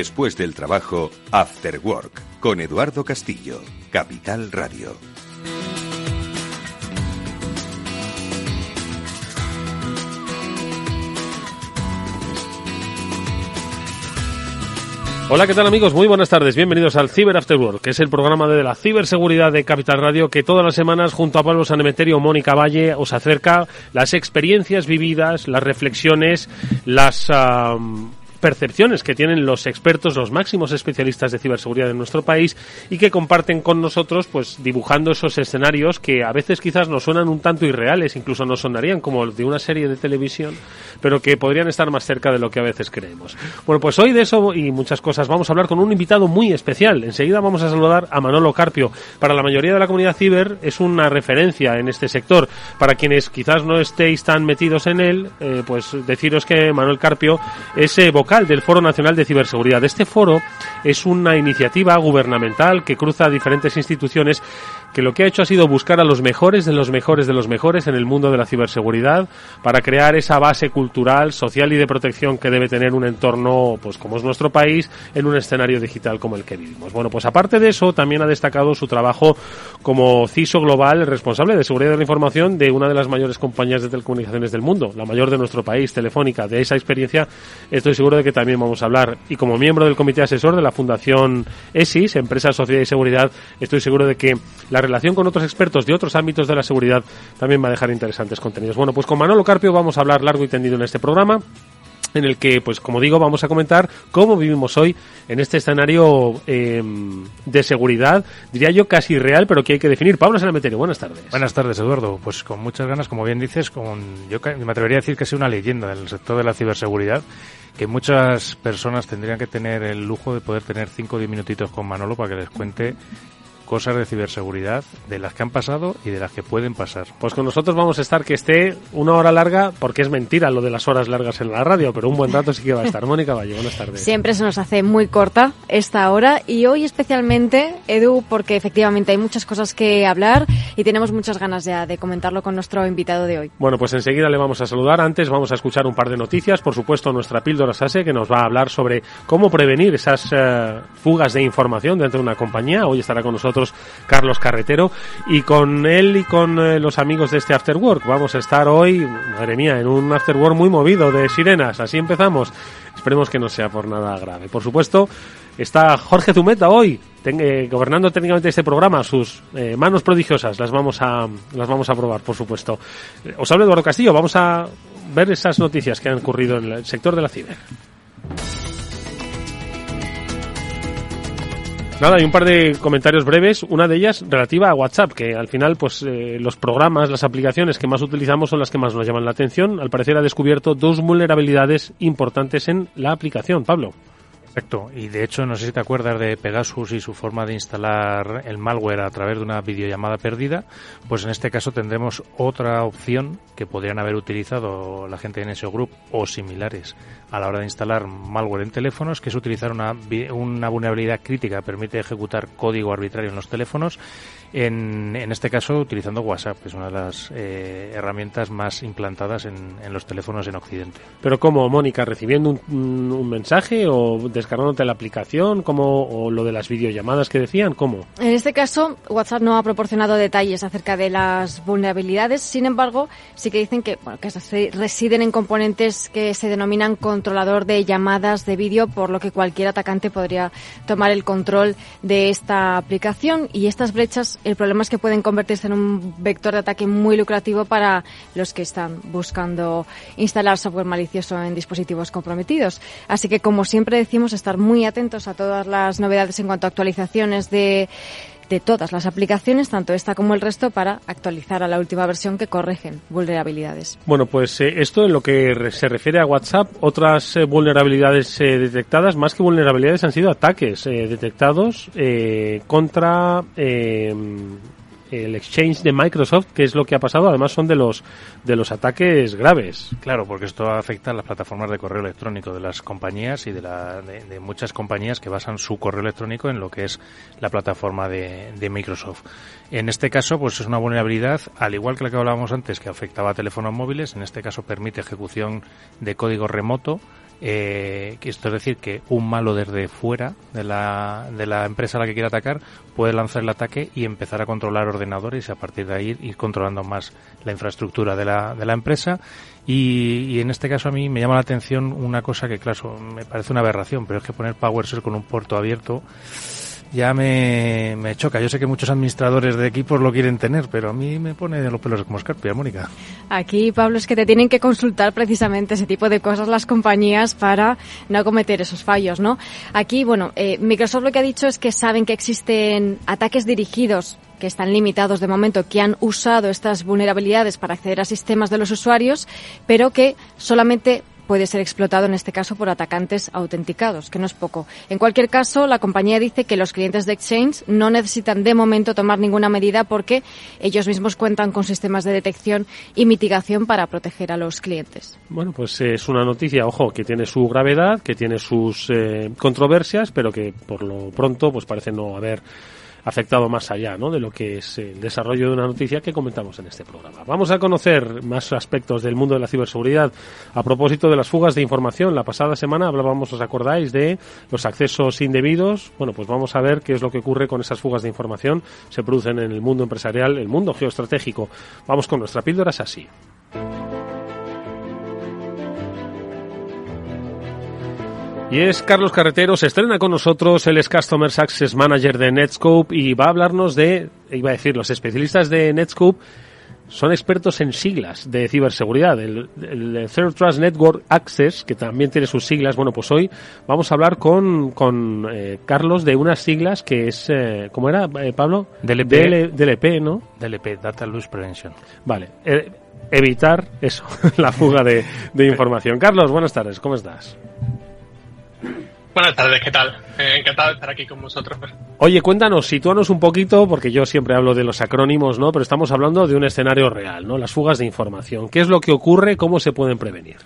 Después del trabajo, After Work, con Eduardo Castillo, Capital Radio. Hola, ¿qué tal amigos? Muy buenas tardes. Bienvenidos al Cyber After Work, que es el programa de la ciberseguridad de Capital Radio que todas las semanas junto a Pablo Sanemeterio Mónica Valle os acerca las experiencias vividas, las reflexiones, las percepciones que tienen los expertos, los máximos especialistas de ciberseguridad de nuestro país y que comparten con nosotros, pues dibujando esos escenarios que a veces quizás nos suenan un tanto irreales, incluso nos sonarían como de una serie de televisión, pero que podrían estar más cerca de lo que a veces creemos. Bueno, pues hoy de eso y muchas cosas vamos a hablar con un invitado muy especial. Enseguida vamos a saludar a Manolo Carpio. Para la mayoría de la comunidad ciber es una referencia en este sector. Para quienes quizás no estéis tan metidos en él, eh, pues deciros que Manuel Carpio es eh, del Foro Nacional de Ciberseguridad. Este foro es una iniciativa gubernamental que cruza diferentes instituciones que lo que ha hecho ha sido buscar a los mejores de los mejores de los mejores en el mundo de la ciberseguridad para crear esa base cultural, social y de protección que debe tener un entorno, pues como es nuestro país, en un escenario digital como el que vivimos. Bueno, pues aparte de eso, también ha destacado su trabajo como CISO global, responsable de seguridad de la información de una de las mayores compañías de telecomunicaciones del mundo, la mayor de nuestro país, Telefónica. De esa experiencia estoy seguro de que también vamos a hablar. Y como miembro del comité asesor de la Fundación ESIS, Empresa, Sociedad y Seguridad, estoy seguro de que la relación con otros expertos de otros ámbitos de la seguridad también va a dejar interesantes contenidos. Bueno, pues con Manolo Carpio vamos a hablar largo y tendido en este programa en el que, pues como digo, vamos a comentar cómo vivimos hoy en este escenario em, de seguridad, diría yo casi real, pero que hay que definir. Pablo Salameterio, buenas tardes. Buenas tardes, Eduardo. Pues con muchas ganas, como bien dices, con, yo me atrevería a decir que es una leyenda del sector de la ciberseguridad, que muchas personas tendrían que tener el lujo de poder tener 5 o 10 minutitos con Manolo para que les cuente cosas de ciberseguridad de las que han pasado y de las que pueden pasar. Pues con nosotros vamos a estar que esté una hora larga, porque es mentira lo de las horas largas en la radio, pero un buen rato sí que va a estar. Mónica Valle, buenas tardes. Siempre se nos hace muy corta esta hora y hoy especialmente, Edu, porque efectivamente hay muchas cosas que hablar y tenemos muchas ganas ya de comentarlo con nuestro invitado de hoy. Bueno, pues enseguida le vamos a saludar. Antes vamos a escuchar un par de noticias. Por supuesto, nuestra píldora SASE, que nos va a hablar sobre cómo prevenir esas eh, fugas de información dentro de una compañía. Hoy estará con nosotros Carlos Carretero, y con él y con eh, los amigos de este After Work vamos a estar hoy, madre mía, en un After Work muy movido de sirenas. Así empezamos. Esperemos que no sea por nada grave. Por supuesto, está Jorge Zumeta hoy, eh, gobernando técnicamente este programa, sus eh, manos prodigiosas las vamos a las vamos a probar, por supuesto. Os hablo Eduardo Castillo, vamos a ver esas noticias que han ocurrido en el sector de la ciber. Nada, hay un par de comentarios breves, una de ellas relativa a WhatsApp, que al final pues eh, los programas, las aplicaciones que más utilizamos son las que más nos llaman la atención. Al parecer ha descubierto dos vulnerabilidades importantes en la aplicación. Pablo. Perfecto. Y de hecho, no sé si te acuerdas de Pegasus y su forma de instalar el malware a través de una videollamada perdida. Pues en este caso tendremos otra opción que podrían haber utilizado la gente en ese grupo o similares a la hora de instalar malware en teléfonos, que es utilizar una, una vulnerabilidad crítica que permite ejecutar código arbitrario en los teléfonos en, en este caso utilizando WhatsApp, que es una de las eh, herramientas más implantadas en, en, los teléfonos en Occidente. Pero ¿cómo, Mónica? ¿Recibiendo un, mensaje descargándote la aplicación? ¿Cómo, ¿O lo de las videollamadas que decían? ¿Cómo? En este caso, WhatsApp no ha proporcionado detalles acerca de las vulnerabilidades. Sin embargo, sí que dicen que, bueno, que residen en componentes que se denominan controlador de llamadas de vídeo, por lo que cualquier atacante podría tomar el control de esta aplicación. Y estas brechas el problema es que pueden convertirse en un vector de ataque muy lucrativo para los que están buscando instalar software malicioso en dispositivos comprometidos. Así que, como siempre decimos, estar muy atentos a todas las novedades en cuanto a actualizaciones de de todas las aplicaciones, tanto esta como el resto, para actualizar a la última versión que corrigen vulnerabilidades. Bueno, pues eh, esto en lo que se refiere a WhatsApp, otras eh, vulnerabilidades eh, detectadas, más que vulnerabilidades, han sido ataques detectados contra el exchange de Microsoft, que es lo que ha pasado, además son de los de los ataques graves. Claro, porque esto afecta a las plataformas de correo electrónico de las compañías y de, la, de, muchas compañías que basan su correo electrónico en lo que es la plataforma de, de, Microsoft. En este caso, pues es una vulnerabilidad, al igual que la que hablábamos antes, que afectaba a teléfonos móviles, en este caso permite ejecución de código remoto eh, esto es decir, que un malo desde fuera de la, de la empresa a la que quiere atacar puede lanzar el ataque y empezar a controlar ordenadores y a partir de ahí ir controlando más la infraestructura de la, de la empresa. Y, y, en este caso a mí me llama la atención una cosa que, claro, me parece una aberración, pero es que poner PowerShell con un puerto abierto ya me, me, choca. Yo sé que muchos administradores de equipos lo quieren tener, pero a mí me pone de los pelos como escarpia, Mónica. Aquí, Pablo, es que te tienen que consultar precisamente ese tipo de cosas las compañías para no cometer esos fallos, ¿no? Aquí, bueno, eh, Microsoft lo que ha dicho es que saben que existen ataques dirigidos que están limitados de momento, que han usado estas vulnerabilidades para acceder a sistemas de los usuarios, pero que solamente puede ser explotado en este caso por atacantes autenticados, que no es poco. En cualquier caso, la compañía dice que los clientes de Exchange no necesitan de momento tomar ninguna medida porque ellos mismos cuentan con sistemas de detección y mitigación para proteger a los clientes. Bueno, pues es una noticia, ojo, que tiene su gravedad, que tiene sus eh, controversias, pero que por lo pronto pues parece no haber afectado más allá ¿no? de lo que es el desarrollo de una noticia que comentamos en este programa. Vamos a conocer más aspectos del mundo de la ciberseguridad a propósito de las fugas de información. La pasada semana hablábamos, os acordáis, de los accesos indebidos. Bueno, pues vamos a ver qué es lo que ocurre con esas fugas de información. Se producen en el mundo empresarial, el mundo geoestratégico. Vamos con nuestra píldora así. Y es Carlos Carretero, se estrena con nosotros, él es Customer Success Manager de Netscope y va a hablarnos de, iba a decir, los especialistas de Netscope son expertos en siglas de ciberseguridad. El, el, Third Trust Network Access, que también tiene sus siglas, bueno, pues hoy vamos a hablar con, con eh, Carlos de unas siglas que es, eh, ¿cómo era, eh, Pablo? DLP, DL, DLP, ¿no? DLP, Data Loss Prevention. Vale. Eh, evitar eso, la fuga de, de información. Carlos, buenas tardes, ¿cómo estás? Buenas tardes, ¿qué tal? Eh, encantado de estar aquí con vosotros. Oye, cuéntanos, sitúanos un poquito, porque yo siempre hablo de los acrónimos, ¿no? Pero estamos hablando de un escenario real, ¿no? Las fugas de información. ¿Qué es lo que ocurre? ¿Cómo se pueden prevenir?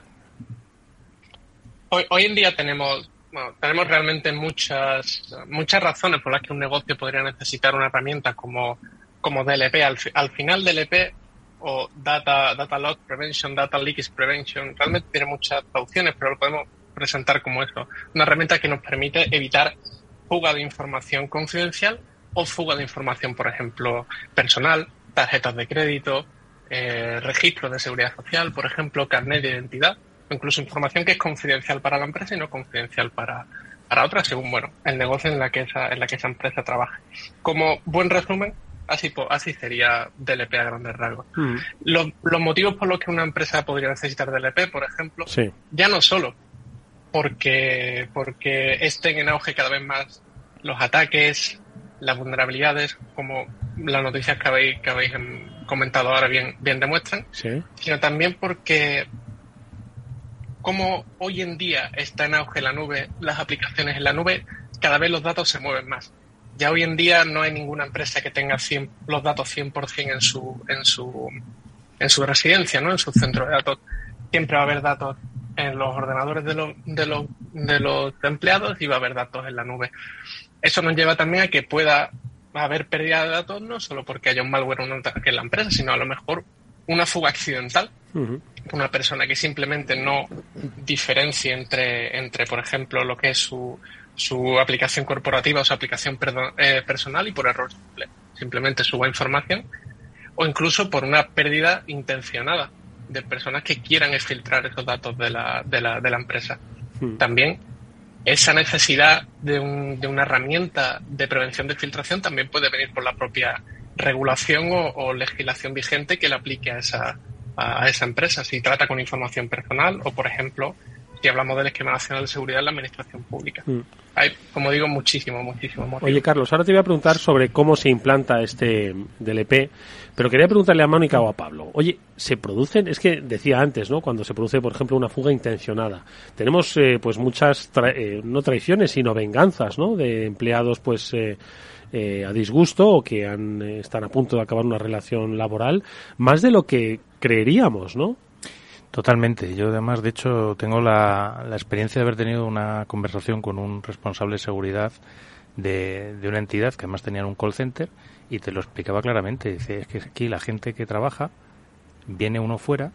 Hoy, hoy en día tenemos, bueno, tenemos realmente muchas, muchas razones por las que un negocio podría necesitar una herramienta como, como DLP. Al, al final, DLP o Data, Data Loss Prevention, Data Leakage Prevention, realmente tiene muchas opciones, pero lo podemos presentar como eso, una herramienta que nos permite evitar fuga de información confidencial o fuga de información, por ejemplo, personal, tarjetas de crédito, eh, registros de seguridad social, por ejemplo, carnet de identidad, incluso información que es confidencial para la empresa y no confidencial para, para otra, según bueno, el negocio en la que esa, en la que esa empresa trabaje. Como buen resumen, así, así sería DLP a grandes rasgos. Mm. Los, los, motivos por los que una empresa podría necesitar DLP, por ejemplo, sí. ya no solo porque, porque estén en auge cada vez más los ataques, las vulnerabilidades, como las noticias que habéis, que habéis comentado ahora bien, bien demuestran, sino también porque como hoy en día está en auge la nube, las aplicaciones en la nube, cada vez los datos se mueven más. Ya hoy en día no hay ninguna empresa que tenga los datos 100% en su, en su, en su residencia, ¿no? en su centro de datos. Siempre va a haber datos en los ordenadores de los, de los, de los empleados y va a haber datos en la nube. Eso nos lleva también a que pueda haber pérdida de datos no solo porque haya un malware o un ataque en la empresa, sino a lo mejor una fuga accidental. Una persona que simplemente no diferencie entre, entre, por ejemplo, lo que es su, su aplicación corporativa o su aplicación eh, personal y por error simplemente suba información o incluso por una pérdida intencionada de personas que quieran exfiltrar esos datos de la, de la, de la empresa. Hmm. También esa necesidad de, un, de, una herramienta de prevención de filtración también puede venir por la propia regulación o, legislación vigente que le aplique a esa, a esa empresa, si trata con información personal o, por ejemplo, si hablamos del esquema nacional de seguridad en la administración pública. Hmm. Hay, como digo, muchísimo, muchísimo. Oye, Carlos, ahora te voy a preguntar sobre cómo se implanta este DLP pero quería preguntarle a Mónica o a Pablo, oye, ¿se producen? Es que decía antes, ¿no? Cuando se produce, por ejemplo, una fuga intencionada. Tenemos, eh, pues, muchas, eh, no traiciones, sino venganzas, ¿no? De empleados, pues, eh, a disgusto o que han, están a punto de acabar una relación laboral, más de lo que creeríamos, ¿no? Totalmente. Yo además, de hecho, tengo la, la experiencia de haber tenido una conversación con un responsable de seguridad de, una entidad que además tenía un call center y te lo explicaba claramente. Dice, es que aquí la gente que trabaja, viene uno fuera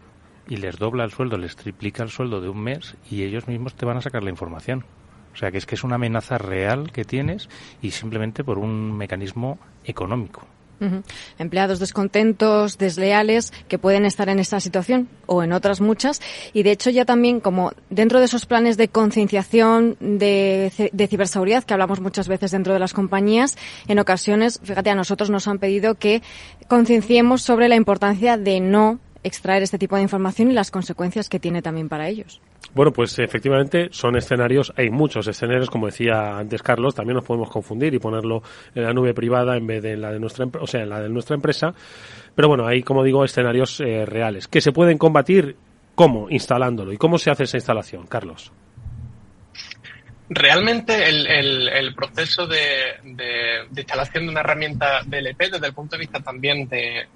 y les dobla el sueldo, les triplica el sueldo de un mes y ellos mismos te van a sacar la información. O sea que es que es una amenaza real que tienes y simplemente por un mecanismo económico. Empleados descontentos, desleales, que pueden estar en esta situación o en otras muchas. Y de hecho ya también como dentro de esos planes de concienciación de, de ciberseguridad que hablamos muchas veces dentro de las compañías, en ocasiones, fíjate, a nosotros nos han pedido que concienciemos sobre la importancia de no extraer este tipo de información y las consecuencias que tiene también para ellos. Bueno, pues efectivamente son escenarios, hay muchos escenarios, como decía antes Carlos, también nos podemos confundir y ponerlo en la nube privada en vez de en la de nuestra, o sea, en la de nuestra empresa. Pero bueno, hay, como digo, escenarios eh, reales que se pueden combatir. ¿Cómo? Instalándolo. ¿Y cómo se hace esa instalación, Carlos? Realmente el, proceso de, instalación de una herramienta DLP desde el punto de vista también de,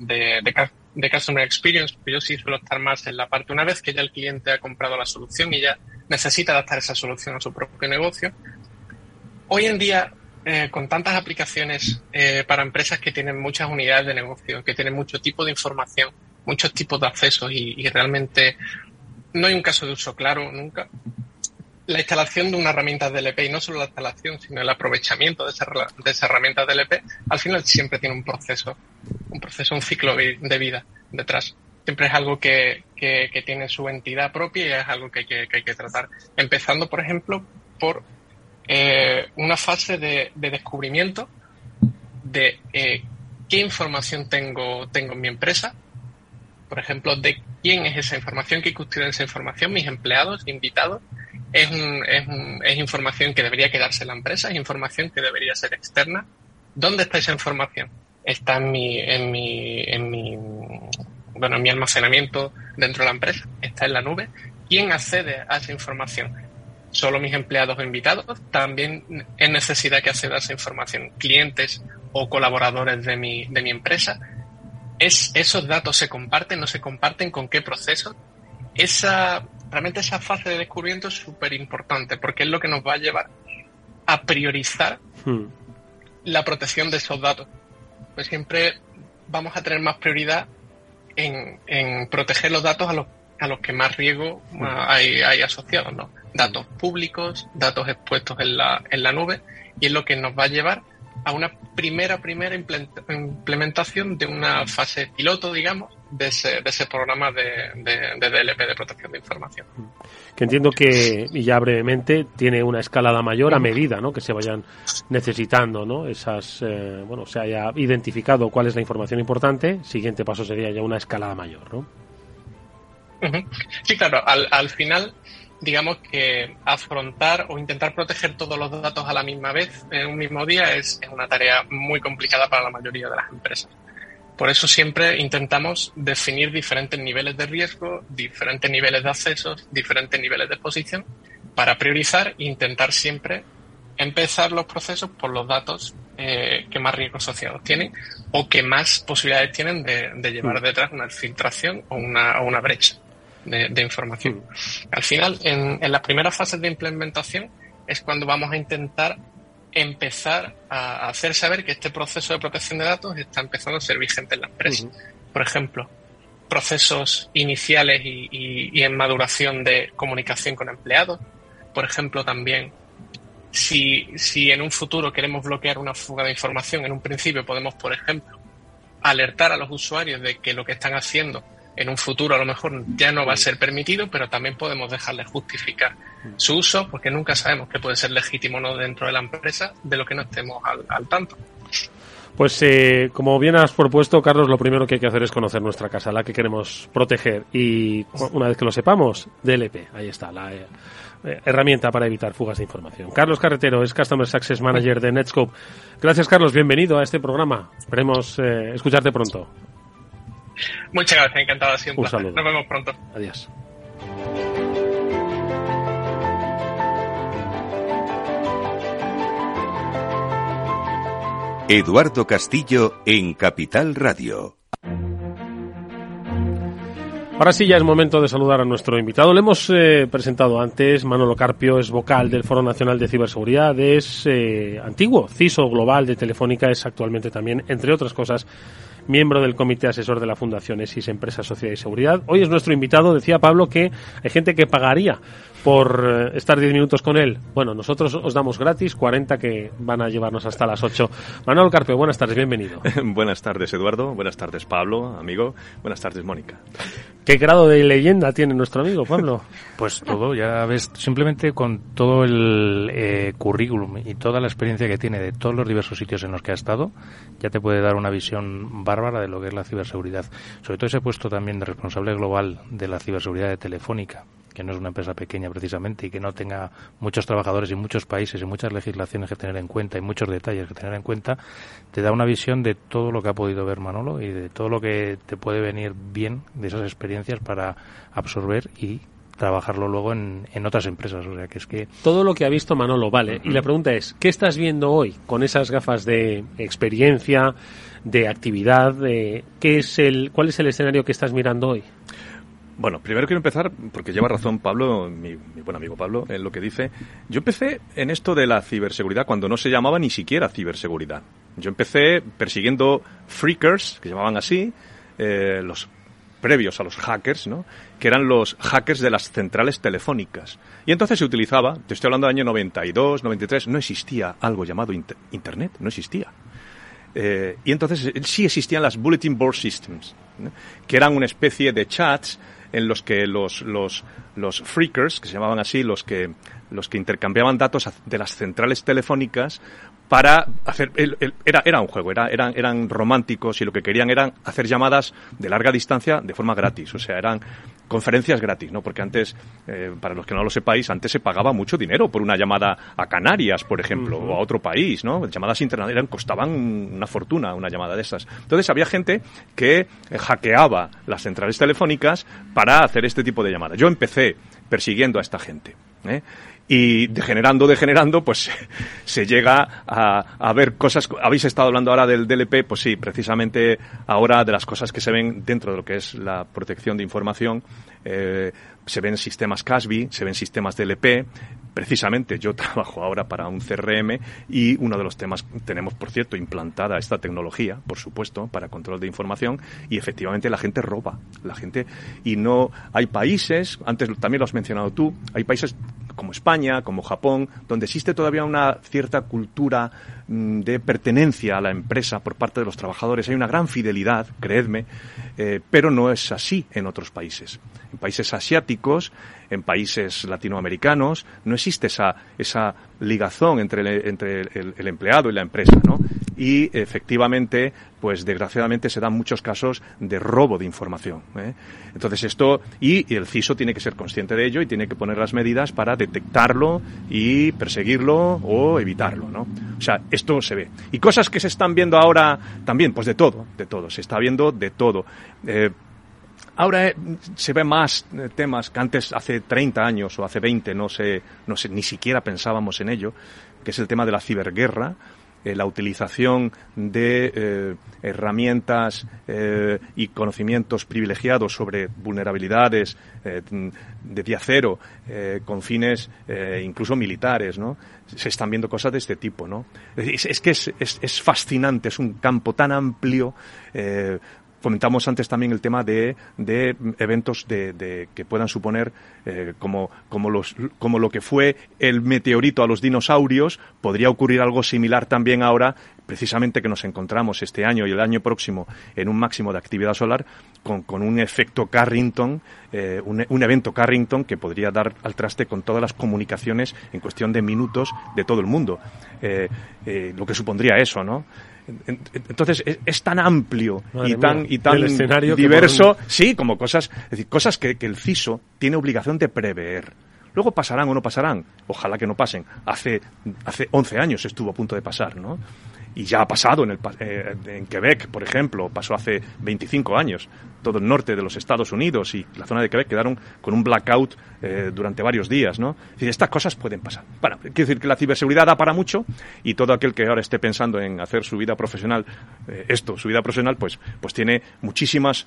Customer Experience, yo sí suelo estar más en la parte una vez que ya el cliente ha comprado la solución y ya necesita adaptar esa solución a su propio negocio. Hoy en día, eh, con tantas aplicaciones eh, para empresas que tienen muchas unidades de negocio, que tienen mucho tipo de información, muchos tipos de accesos y realmente no hay un caso de uso claro nunca, la instalación de una herramienta DLP y no solo la instalación, sino el aprovechamiento de esa, de esa herramienta DLP, al final siempre tiene un proceso, un proceso, un ciclo de vida detrás. Siempre es algo que, que, tiene su entidad propia y es algo que hay que, hay que tratar. Empezando, por ejemplo, por eh, una fase de, de descubrimiento de eh, qué información tengo, tengo en mi empresa, por ejemplo, de quién es esa información, qué custodia esa información, mis empleados, invitados, es, es, es información que debería quedarse en la empresa, es información que debería ser externa. ¿Dónde está esa información? Está en mi, en mi, en mi, bueno, en mi almacenamiento dentro de la empresa, está en la nube. ¿Quién accede a esa información? ¿Solo mis empleados o invitados? También es necesidad que acceda a esa información clientes o colaboradores de mi, de mi empresa. ¿Es, ¿Esos datos se comparten? ¿No se comparten? ¿Con qué proceso? Esa, realmente esa fase de descubrimiento es súper importante porque es lo que nos va a llevar a priorizar hmm. la protección de esos datos. Pues siempre vamos a tener más prioridad en, proteger los datos a los, a los que más riesgo hmm. hay, hay asociados, ¿no? Datos públicos, datos expuestos en la, en la nube, y es lo que nos va a llevar a una primera, primera implementación de una fase piloto, digamos, de ese, de ese programa de, de, DLP, de protección de información. Que entiendo que, y ya brevemente, tiene una escalada mayor a medida ¿no? que se vayan necesitando ¿no? esas, eh, bueno, se haya identificado cuál es la información importante, siguiente paso sería ya una escalada mayor, ¿no? Sí, claro, al, al final digamos que afrontar o intentar proteger todos los datos a la misma vez en un mismo día es, una tarea muy complicada para la mayoría de las empresas. Por eso siempre intentamos definir diferentes niveles de riesgo, diferentes niveles de accesos, diferentes niveles de exposición para priorizar e intentar siempre empezar los procesos por los datos eh, que más riesgos asociados tienen o que más posibilidades tienen de, llevar mm. detrás una filtración o una, o una brecha de, información. Mm. Al final, en, en las primeras fases de implementación es cuando vamos a intentar empezar a hacer saber que este proceso de protección de datos está empezando a ser vigente en la empresa. Por ejemplo, procesos iniciales y, y, en maduración de comunicación con empleados. Por ejemplo, también si, si en un futuro queremos bloquear una fuga de información, en un principio podemos, por ejemplo, alertar a los usuarios de que lo que están haciendo en un futuro a lo mejor ya no va a ser permitido, pero también podemos dejarles justificar su uso porque nunca sabemos que puede ser legítimo o no dentro de la empresa de lo que no estemos al, tanto. Pues eh, como bien has propuesto, Carlos, lo primero que hay que hacer es conocer nuestra casa, la que queremos proteger. Y una vez que lo sepamos, DLP, ahí está, la, eh, eh, herramienta para evitar fugas de información. Carlos Carretero es Customer Success Manager de Netscope. Gracias, Carlos. Bienvenido a este programa. Esperemos eh, escucharte pronto. Muchas gracias, encantado. siempre. Un saludo. Nos vemos pronto. Adiós. Eduardo Castillo en Capital Radio. Ahora sí ya es momento de saludar a nuestro invitado. Le hemos eh, presentado antes, Manolo Carpio es vocal del Foro Nacional de Ciberseguridad, es eh, antiguo CISO global de Telefónica, es actualmente también, entre otras cosas, miembro del Comité Asesor de la Fundación ESIS Empresa, Sociedad y Seguridad. Hoy es nuestro invitado, decía Pablo que hay gente que pagaría por eh, estar 10 minutos con él. Bueno, nosotros os damos gratis 40 que van a llevarnos hasta las 8. Manuel Carpe, buenas tardes, bienvenido. buenas tardes, Eduardo. Buenas tardes, Pablo, amigo. Buenas tardes, Mónica. ¿Qué grado de leyenda tiene nuestro amigo, Pablo? pues todo, ya ves, simplemente con todo el eh, currículum y toda la experiencia que tiene de todos los diversos sitios en los que ha estado, ya te puede dar una visión bárbara de lo que es la ciberseguridad. Sobre todo ese puesto también de responsable global de la ciberseguridad de Telefónica que no es una empresa pequeña precisamente y que no tenga muchos trabajadores y muchos países y muchas legislaciones que tener en cuenta y muchos detalles que tener en cuenta, te da una visión de todo lo que ha podido ver Manolo y de todo lo que te puede venir bien de esas experiencias para absorber y trabajarlo luego en, en, otras empresas. O sea, que es que... Todo lo que ha visto Manolo, vale. Y la pregunta es, ¿qué estás viendo hoy con esas gafas de experiencia, de actividad? De, ¿qué es el, ¿Cuál es el escenario que estás mirando hoy? Bueno, primero quiero empezar, porque lleva razón Pablo, mi, buen amigo Pablo, en lo que dice. Yo empecé en esto de la ciberseguridad cuando no se llamaba ni siquiera ciberseguridad. Yo empecé persiguiendo freakers, que llamaban así, eh, los previos a los hackers, ¿no? que eran los hackers de las centrales telefónicas. Y entonces se utilizaba, te estoy hablando del año 92, 93, no existía algo llamado Internet, no existía. Eh, y entonces sí existían las Bulletin Board Systems, que eran una especie de chats en los que los, los, los freakers, que se llamaban así, los que, los que intercambiaban datos de las centrales telefónicas para hacer era era un juego era, eran eran románticos y lo que querían eran hacer llamadas de larga distancia de forma gratis. O sea eran conferencias gratis no porque antes eh, para los que no lo sepáis antes se pagaba mucho dinero por una llamada a Canarias por ejemplo o a otro país no llamadas internacionales costaban una fortuna una llamada de esas. Entonces había gente que eh, hackeaba las centrales telefónicas para hacer este tipo de llamadas. Yo empecé persiguiendo a esta gente ¿eh? Y degenerando, degenerando, pues se llega a, a, ver cosas. Habéis estado hablando ahora del DLP, pues sí, precisamente ahora de las cosas que se ven dentro de lo que es la protección de información. Eh, se ven sistemas CASB, se ven sistemas DLP. Precisamente yo trabajo ahora para un CRM y uno de los temas, tenemos por cierto implantada esta tecnología, por supuesto, para control de información y efectivamente la gente roba, la gente y no hay países, antes también lo has mencionado tú, hay países como España, como Japón, donde existe todavía una cierta cultura de pertenencia a la empresa por parte de los trabajadores, hay una gran fidelidad, creedme, eh, pero no es así en otros países. En países asiáticos, en países latinoamericanos, no existe esa, esa ligazón entre, el, entre el, empleado y la empresa, ¿no? Y efectivamente, pues desgraciadamente se dan muchos casos de robo de información. ¿eh? Entonces esto, y el CISO tiene que ser consciente de ello y tiene que poner las medidas para detectarlo y perseguirlo o evitarlo. O sea, esto se ve. Y cosas que se están viendo ahora también, pues de todo, de todo, se está viendo de todo. Eh, Ahora eh, se ve más eh, temas que antes, hace 30 años o hace 20, no sé, no sé, ni siquiera pensábamos en ello, que es el tema de la ciberguerra, eh, la utilización de herramientas y conocimientos privilegiados sobre vulnerabilidades de día cero con fines incluso militares, ¿no? Se están viendo cosas de este tipo, ¿no? Es, que es, es, fascinante, es un campo tan amplio Comentamos antes también el tema de, de eventos de, que puedan suponer eh, como, como, los, como lo que fue el meteorito a los dinosaurios, podría ocurrir algo similar también ahora, precisamente que nos encontramos este año y el año próximo en un máximo de actividad solar, con, con un efecto Carrington, eh, un, un, evento Carrington que podría dar al traste con todas las comunicaciones en cuestión de minutos de todo el mundo. Eh, lo que supondría eso, ¿no? Entonces es, tan amplio y tan, y tan diverso, sí, como cosas, es decir, cosas que, que el CISO tiene obligación de prever. Luego pasarán o no pasarán. Ojalá que no pasen. Hace, hace 11 años estuvo a punto de pasar, ¿no? Y ya ha pasado en, el, eh, en Quebec, por ejemplo, pasó hace 25 años. Todo el norte de los Estados Unidos y la zona de Quebec quedaron con un blackout eh, durante varios días, ¿no? Es decir, estas cosas pueden pasar. Quiero decir que la ciberseguridad da para mucho y todo aquel que ahora esté pensando en hacer su vida profesional, eh, esto, su vida profesional, pues, pues tiene muchísimos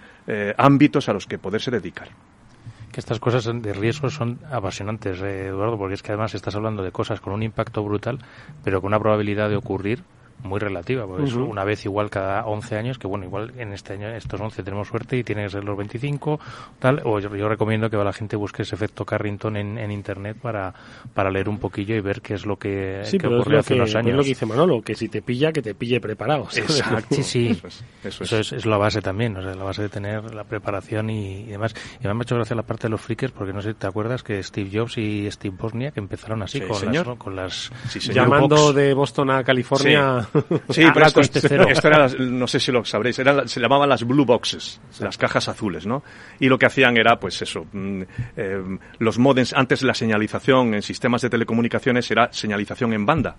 ámbitos a los que poderse dedicar que estas cosas de riesgo son apasionantes, Eduardo, porque es que además estás hablando de cosas con un impacto brutal, pero con una probabilidad de ocurrir muy relativa, porque una vez igual cada 11 años, que bueno, igual en este año, estos 11 tenemos suerte y tiene que ser los 25, tal, o yo, recomiendo que la gente busque ese efecto Carrington en, en, internet para, para leer un poquillo y ver qué es lo que, sí, ocurrió hace unos años. Es lo que dice Manolo, que si te pilla, que te pille preparado. Exacto. Sí, sí. Eso es, eso, es. la base también, o sea, la base de tener la preparación y, demás. Y me ha hecho gracia la parte de los freakers, porque no sé si te acuerdas que Steve Jobs y Steve Bosniak empezaron así, con, Las, con las... Llamando de Boston a California Sí, pero esto, esto, era, no sé si lo sabréis, eran, se llamaban las blue boxes, las cajas azules, ¿no? Y lo que hacían era, pues eso, mm, eh, los modems, antes la señalización en sistemas de telecomunicaciones era señalización en banda,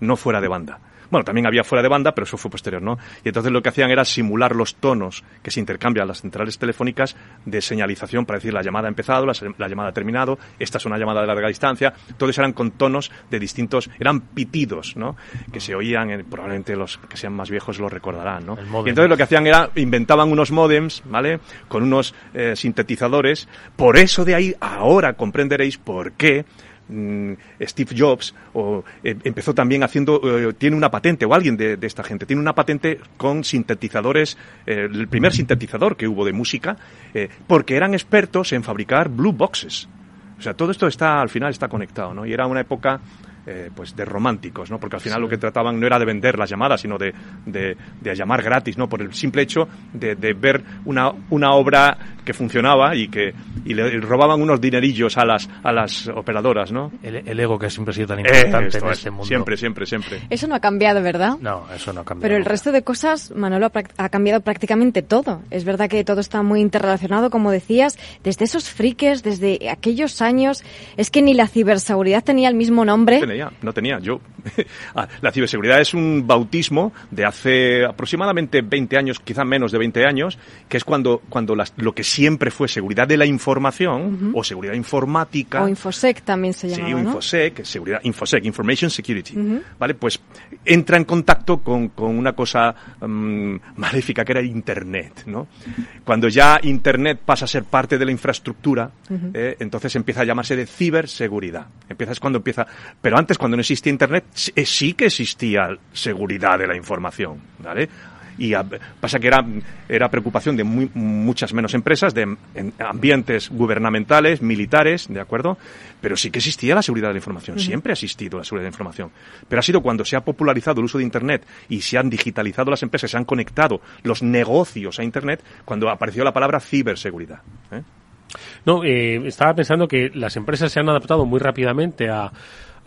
no fuera de banda. Bueno, también había fuera de banda, pero eso fue posterior, ¿no? Y entonces lo que hacían era simular los tonos que se intercambian las centrales telefónicas de señalización para decir la llamada ha empezado, la, llamada ha terminado, esta es una llamada de larga distancia. Todos eran con tonos de distintos, eran pitidos, ¿no? Que se oían, probablemente los que sean más viejos lo recordarán, ¿no? Y entonces lo que hacían era, inventaban unos modems, ¿vale? Con unos eh, sintetizadores. Por eso de ahí ahora comprenderéis por qué Steve Jobs o, eh, empezó también haciendo, eh, tiene una patente, o alguien de, esta gente, tiene una patente con sintetizadores, eh, el primer sintetizador que hubo de música, porque eran expertos en fabricar blue boxes. O sea, todo esto está, al final está conectado, ¿no? Y era una época eh, pues de románticos, ¿no? Porque al final lo que trataban no era de vender las llamadas, sino de, de, llamar gratis, ¿no? Por el simple hecho de, de, ver una, una obra que funcionaba y que y le robaban unos dinerillos a las a las operadoras, ¿no? El, ego que siempre ha sido tan importante en este mundo. Siempre, siempre, siempre. Eso no ha cambiado, ¿verdad? No, eso no ha cambiado. Pero el resto de cosas, Manolo, ha cambiado prácticamente todo. Es verdad que todo está muy interrelacionado, como decías, desde esos friques, desde aquellos años, es que ni la ciberseguridad tenía el mismo nombre no tenía. Yo, ah, la ciberseguridad es un bautismo de hace aproximadamente 20 años, quizá menos de 20 años, que es cuando, cuando lo que siempre fue seguridad de la información o seguridad informática. O Infosec también se llama. Sí, Infosec, seguridad, Infosec, Information Security. ¿Vale? Pues entra en contacto con, una cosa mm, maléfica que era Internet, ¿no? Cuando ya Internet pasa a ser parte de la infraestructura, eh, entonces empieza a llamarse de ciberseguridad. Empieza es cuando empieza, pero antes cuando no existía Internet, eh, sí que existía seguridad de la información, ¿vale? y pasa que era, era preocupación de muchas menos empresas, de ambientes gubernamentales, militares, ¿de acuerdo? Pero sí que existía la seguridad de la información, siempre ha existido la seguridad de la información. Pero ha sido cuando se ha popularizado el uso de Internet y se han digitalizado las empresas, se han conectado los negocios a Internet, cuando apareció la palabra ciberseguridad. ¿eh? No, eh, estaba pensando que las empresas se han adaptado muy rápidamente a,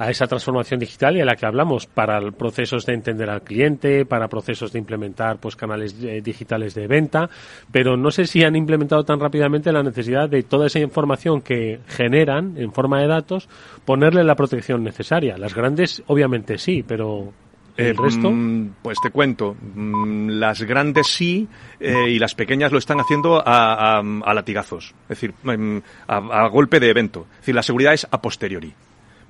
a esa transformación digital y a la que hablamos para procesos de entender al cliente, para procesos de implementar pues canales eh, digitales de venta, pero no sé si han implementado tan rápidamente la necesidad de toda esa información que generan en forma de datos ponerle la protección necesaria. Las grandes obviamente sí, pero ¿El eh, resto? Mm, pues te cuento. Mm, las grandes sí eh, y las pequeñas lo están haciendo a, latigazos. Es decir, mm, a, golpe de evento. Es decir, la seguridad es a posteriori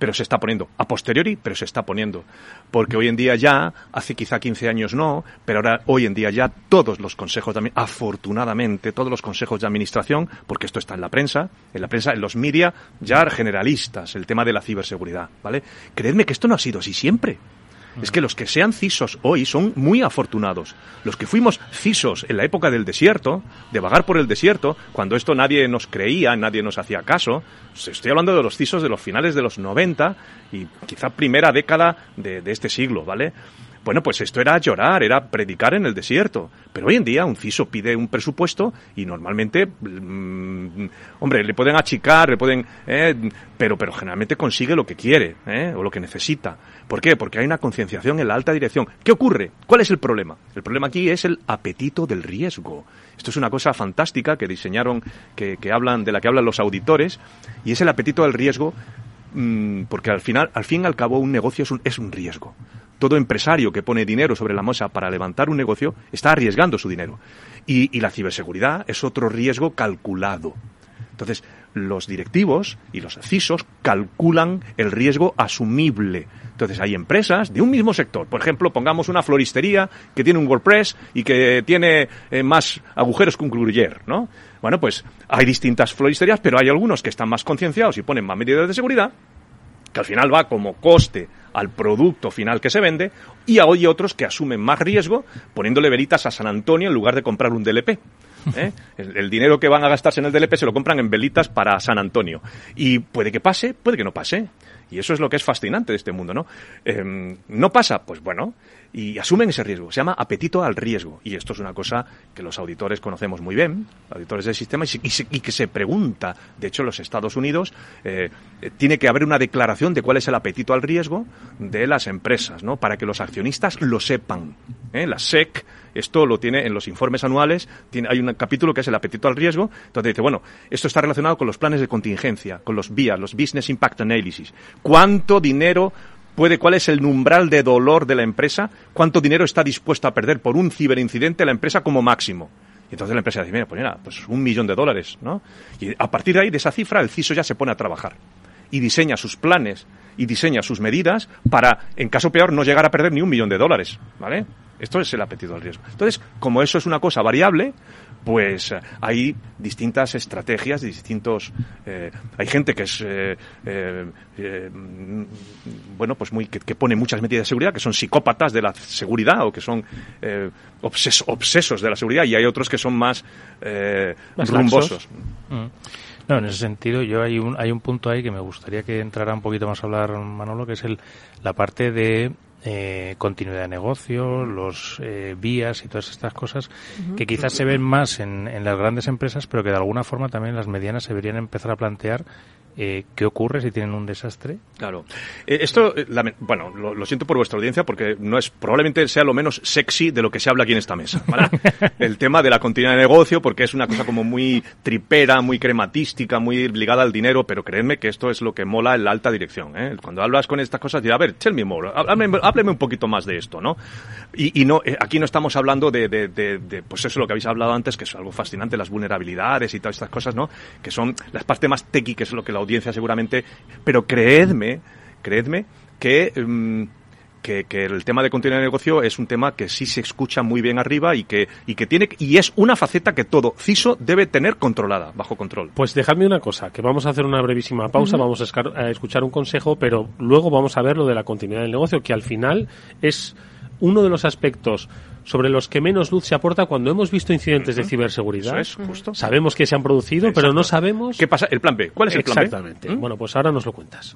pero se está poniendo. A posteriori, pero se está poniendo. Porque hoy en día ya, hace quizá 15 años no, pero ahora hoy en día ya todos los consejos, de, afortunadamente, todos los consejos de administración, porque esto está en la prensa, en la prensa, en los media, ya generalistas, el tema de la ciberseguridad, ¿vale? Creedme que esto no ha sido así siempre. Es que los que sean cisos hoy son muy afortunados. Los que fuimos cisos en la época del desierto, de vagar por el desierto, cuando esto nadie nos creía, nadie nos hacía caso, estoy hablando de los cisos de los finales de los 90 y quizá primera década de, de este siglo, ¿vale? Bueno, pues esto era llorar, era predicar en el desierto. Pero hoy en día un CISO pide un presupuesto y normalmente, mm, hombre, le pueden achicar, le pueden, eh, pero, pero generalmente consigue lo que quiere eh, o lo que necesita. ¿Por qué? Porque hay una concienciación en la alta dirección. ¿Qué ocurre? ¿Cuál es el problema? El problema aquí es el apetito del riesgo. Esto es una cosa fantástica que diseñaron, que, que hablan, de la que hablan los auditores, y es el apetito del riesgo mm, porque al final, al fin y al cabo, un negocio es un, es un riesgo todo empresario que pone dinero sobre la mesa para levantar un negocio está arriesgando su dinero. Y, la ciberseguridad es otro riesgo calculado. Entonces, los directivos y los CISOs calculan el riesgo asumible. Entonces, hay empresas de un mismo sector. Por ejemplo, pongamos una floristería que tiene un WordPress y que tiene eh, más agujeros que un gruyère, ¿no? Bueno, pues hay distintas floristerías, pero hay algunos que están más concienciados y ponen más medidas de seguridad, que al final va como coste al producto final que se vende, y hay otros que asumen más riesgo poniéndole velitas a San Antonio en lugar de comprar un DLP. ¿eh? El, dinero que van a gastarse en el DLP se lo compran en velitas para San Antonio. Y puede que pase, puede que no pase. Y eso es lo que es fascinante de este mundo, ¿no? Em, ¿No pasa? Pues bueno, y asumen ese riesgo. Se llama apetito al riesgo. Y esto es una cosa que los auditores conocemos muy bien, auditores del sistema, y, que se pregunta. De hecho, los Estados Unidos eh, tiene que haber una declaración de cuál es el apetito al riesgo de las empresas, ¿no? Para que los accionistas lo sepan. ¿eh? La SEC esto lo tiene en los informes anuales, tiene, hay un capítulo que es el apetito al riesgo, donde dice, bueno, esto está relacionado con los planes de contingencia, con los BIA, los Business Impact Analysis. ¿Cuánto dinero puede, cuál es el umbral de dolor de la empresa? ¿Cuánto dinero está dispuesto a perder por un ciberincidente la empresa como máximo? Y entonces la empresa dice, mira, pues mira, pues un millón de dólares, ¿no? Y a partir de ahí, de esa cifra, el CISO ya se pone a trabajar y diseña sus planes y diseña sus medidas para, en caso peor, no llegar a perder ni un millón de dólares, ¿vale? Esto es el apetito al riesgo. Entonces, como eso es una cosa variable, pues eh, hay distintas estrategias, distintos. Eh, hay gente que es, eh, bueno, pues muy que, pone muchas medidas de seguridad, que son psicópatas de la seguridad o que son obsesos de la seguridad, y hay otros que son más, rumbosos. Mm. No, en ese sentido, yo hay un, hay un punto ahí que me gustaría que entrara un poquito más a hablar Manolo, que es el, la parte de eh, continuidad de negocio, los eh, vías y todas estas cosas que quizás se ven más en, en, las grandes empresas, pero que de alguna forma también las medianas se deberían empezar a plantear eh, ¿qué ocurre si tienen un desastre? Claro. Eh, esto, eh, bueno, lo, siento por vuestra audiencia porque no es, probablemente sea lo menos sexy de lo que se habla aquí en esta mesa. El tema de la continuidad de negocio, porque es una cosa como muy tripera, muy crematística, muy ligada al dinero, pero créeme que esto es lo que mola en la alta dirección. Cuando hablas con estas cosas, dirás, a ver, tell me more, hábleme, un poquito más de esto, ¿no? Y, no, aquí no estamos hablando de, de, de, pues eso lo que habéis hablado antes, que es algo fascinante, las vulnerabilidades y todas estas cosas, ¿no? Que son las partes más techy, que es lo que la audiencia seguramente, pero creedme, creedme que, mm, que, que, el tema de continuidad de negocio es un tema que sí se escucha muy bien arriba y que, y que tiene, y es una faceta que todo CISO debe tener controlada, bajo control. Pues dejadme una cosa, que vamos a hacer una brevísima pausa, vamos a, escuchar un consejo, pero luego vamos a ver lo de la continuidad del negocio, que al final es uno de los aspectos sobre los que menos luz se aporta cuando hemos visto incidentes de ciberseguridad. Eso es, justo. Sabemos que se han producido, pero no sabemos... ¿Qué pasa? ¿El plan B? ¿Cuál es el plan B? Exactamente. Bueno, pues ahora nos lo cuentas.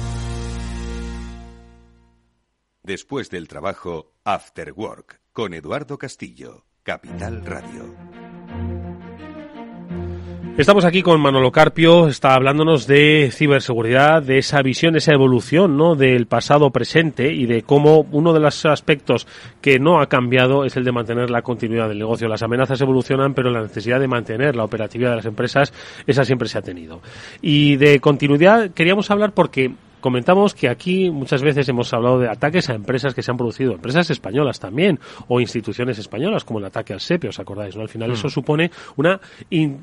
Después del trabajo, After Work, con Eduardo Castillo, Capital Radio. Estamos aquí con Manolo Carpio, está hablándonos de ciberseguridad, de esa visión, esa evolución, ¿no? Del pasado presente y de cómo uno de los aspectos que no ha cambiado es el de mantener la continuidad del negocio. Las amenazas evolucionan, pero la necesidad de mantener la operatividad de las empresas, esa siempre se ha tenido. Y de continuidad queríamos hablar porque comentamos que aquí muchas veces hemos hablado de ataques a empresas que se han producido, empresas españolas también, o instituciones españolas, como el ataque al SEPE, ¿os acordáis? ¿no? Al final eso supone una,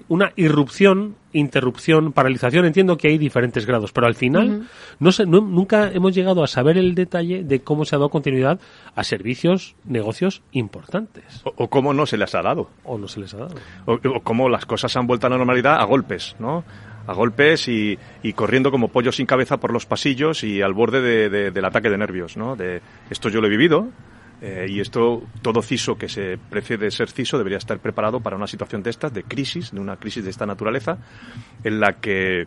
una irrupción, interrupción, paralización. Entiendo que hay diferentes grados, pero al final no, sé, nunca hemos llegado a saber el detalle de cómo se ha dado continuidad a servicios, negocios importantes. O, cómo no se les ha dado. O no se les ha dado. O, o cómo las cosas han vuelto a la normalidad a golpes, ¿no? A golpes y, corriendo como pollo sin cabeza por los pasillos y al borde del ataque de nervios, ¿no? De, esto yo lo he vivido, eh, y esto, todo CISO que se precede ser CISO debería estar preparado para una situación de estas, de crisis, de una crisis de esta naturaleza, en la que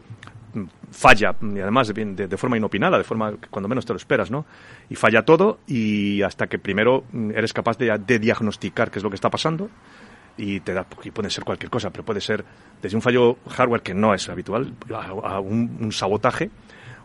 mm, falla, y además de, de, forma inopinada, de forma cuando menos te lo esperas, ¿no? Y falla todo y hasta que primero mm, eres capaz de, de diagnosticar qué es lo que está pasando, y te da, y puede ser cualquier cosa, pero puede ser desde un fallo hardware que no es habitual a, un, sabotaje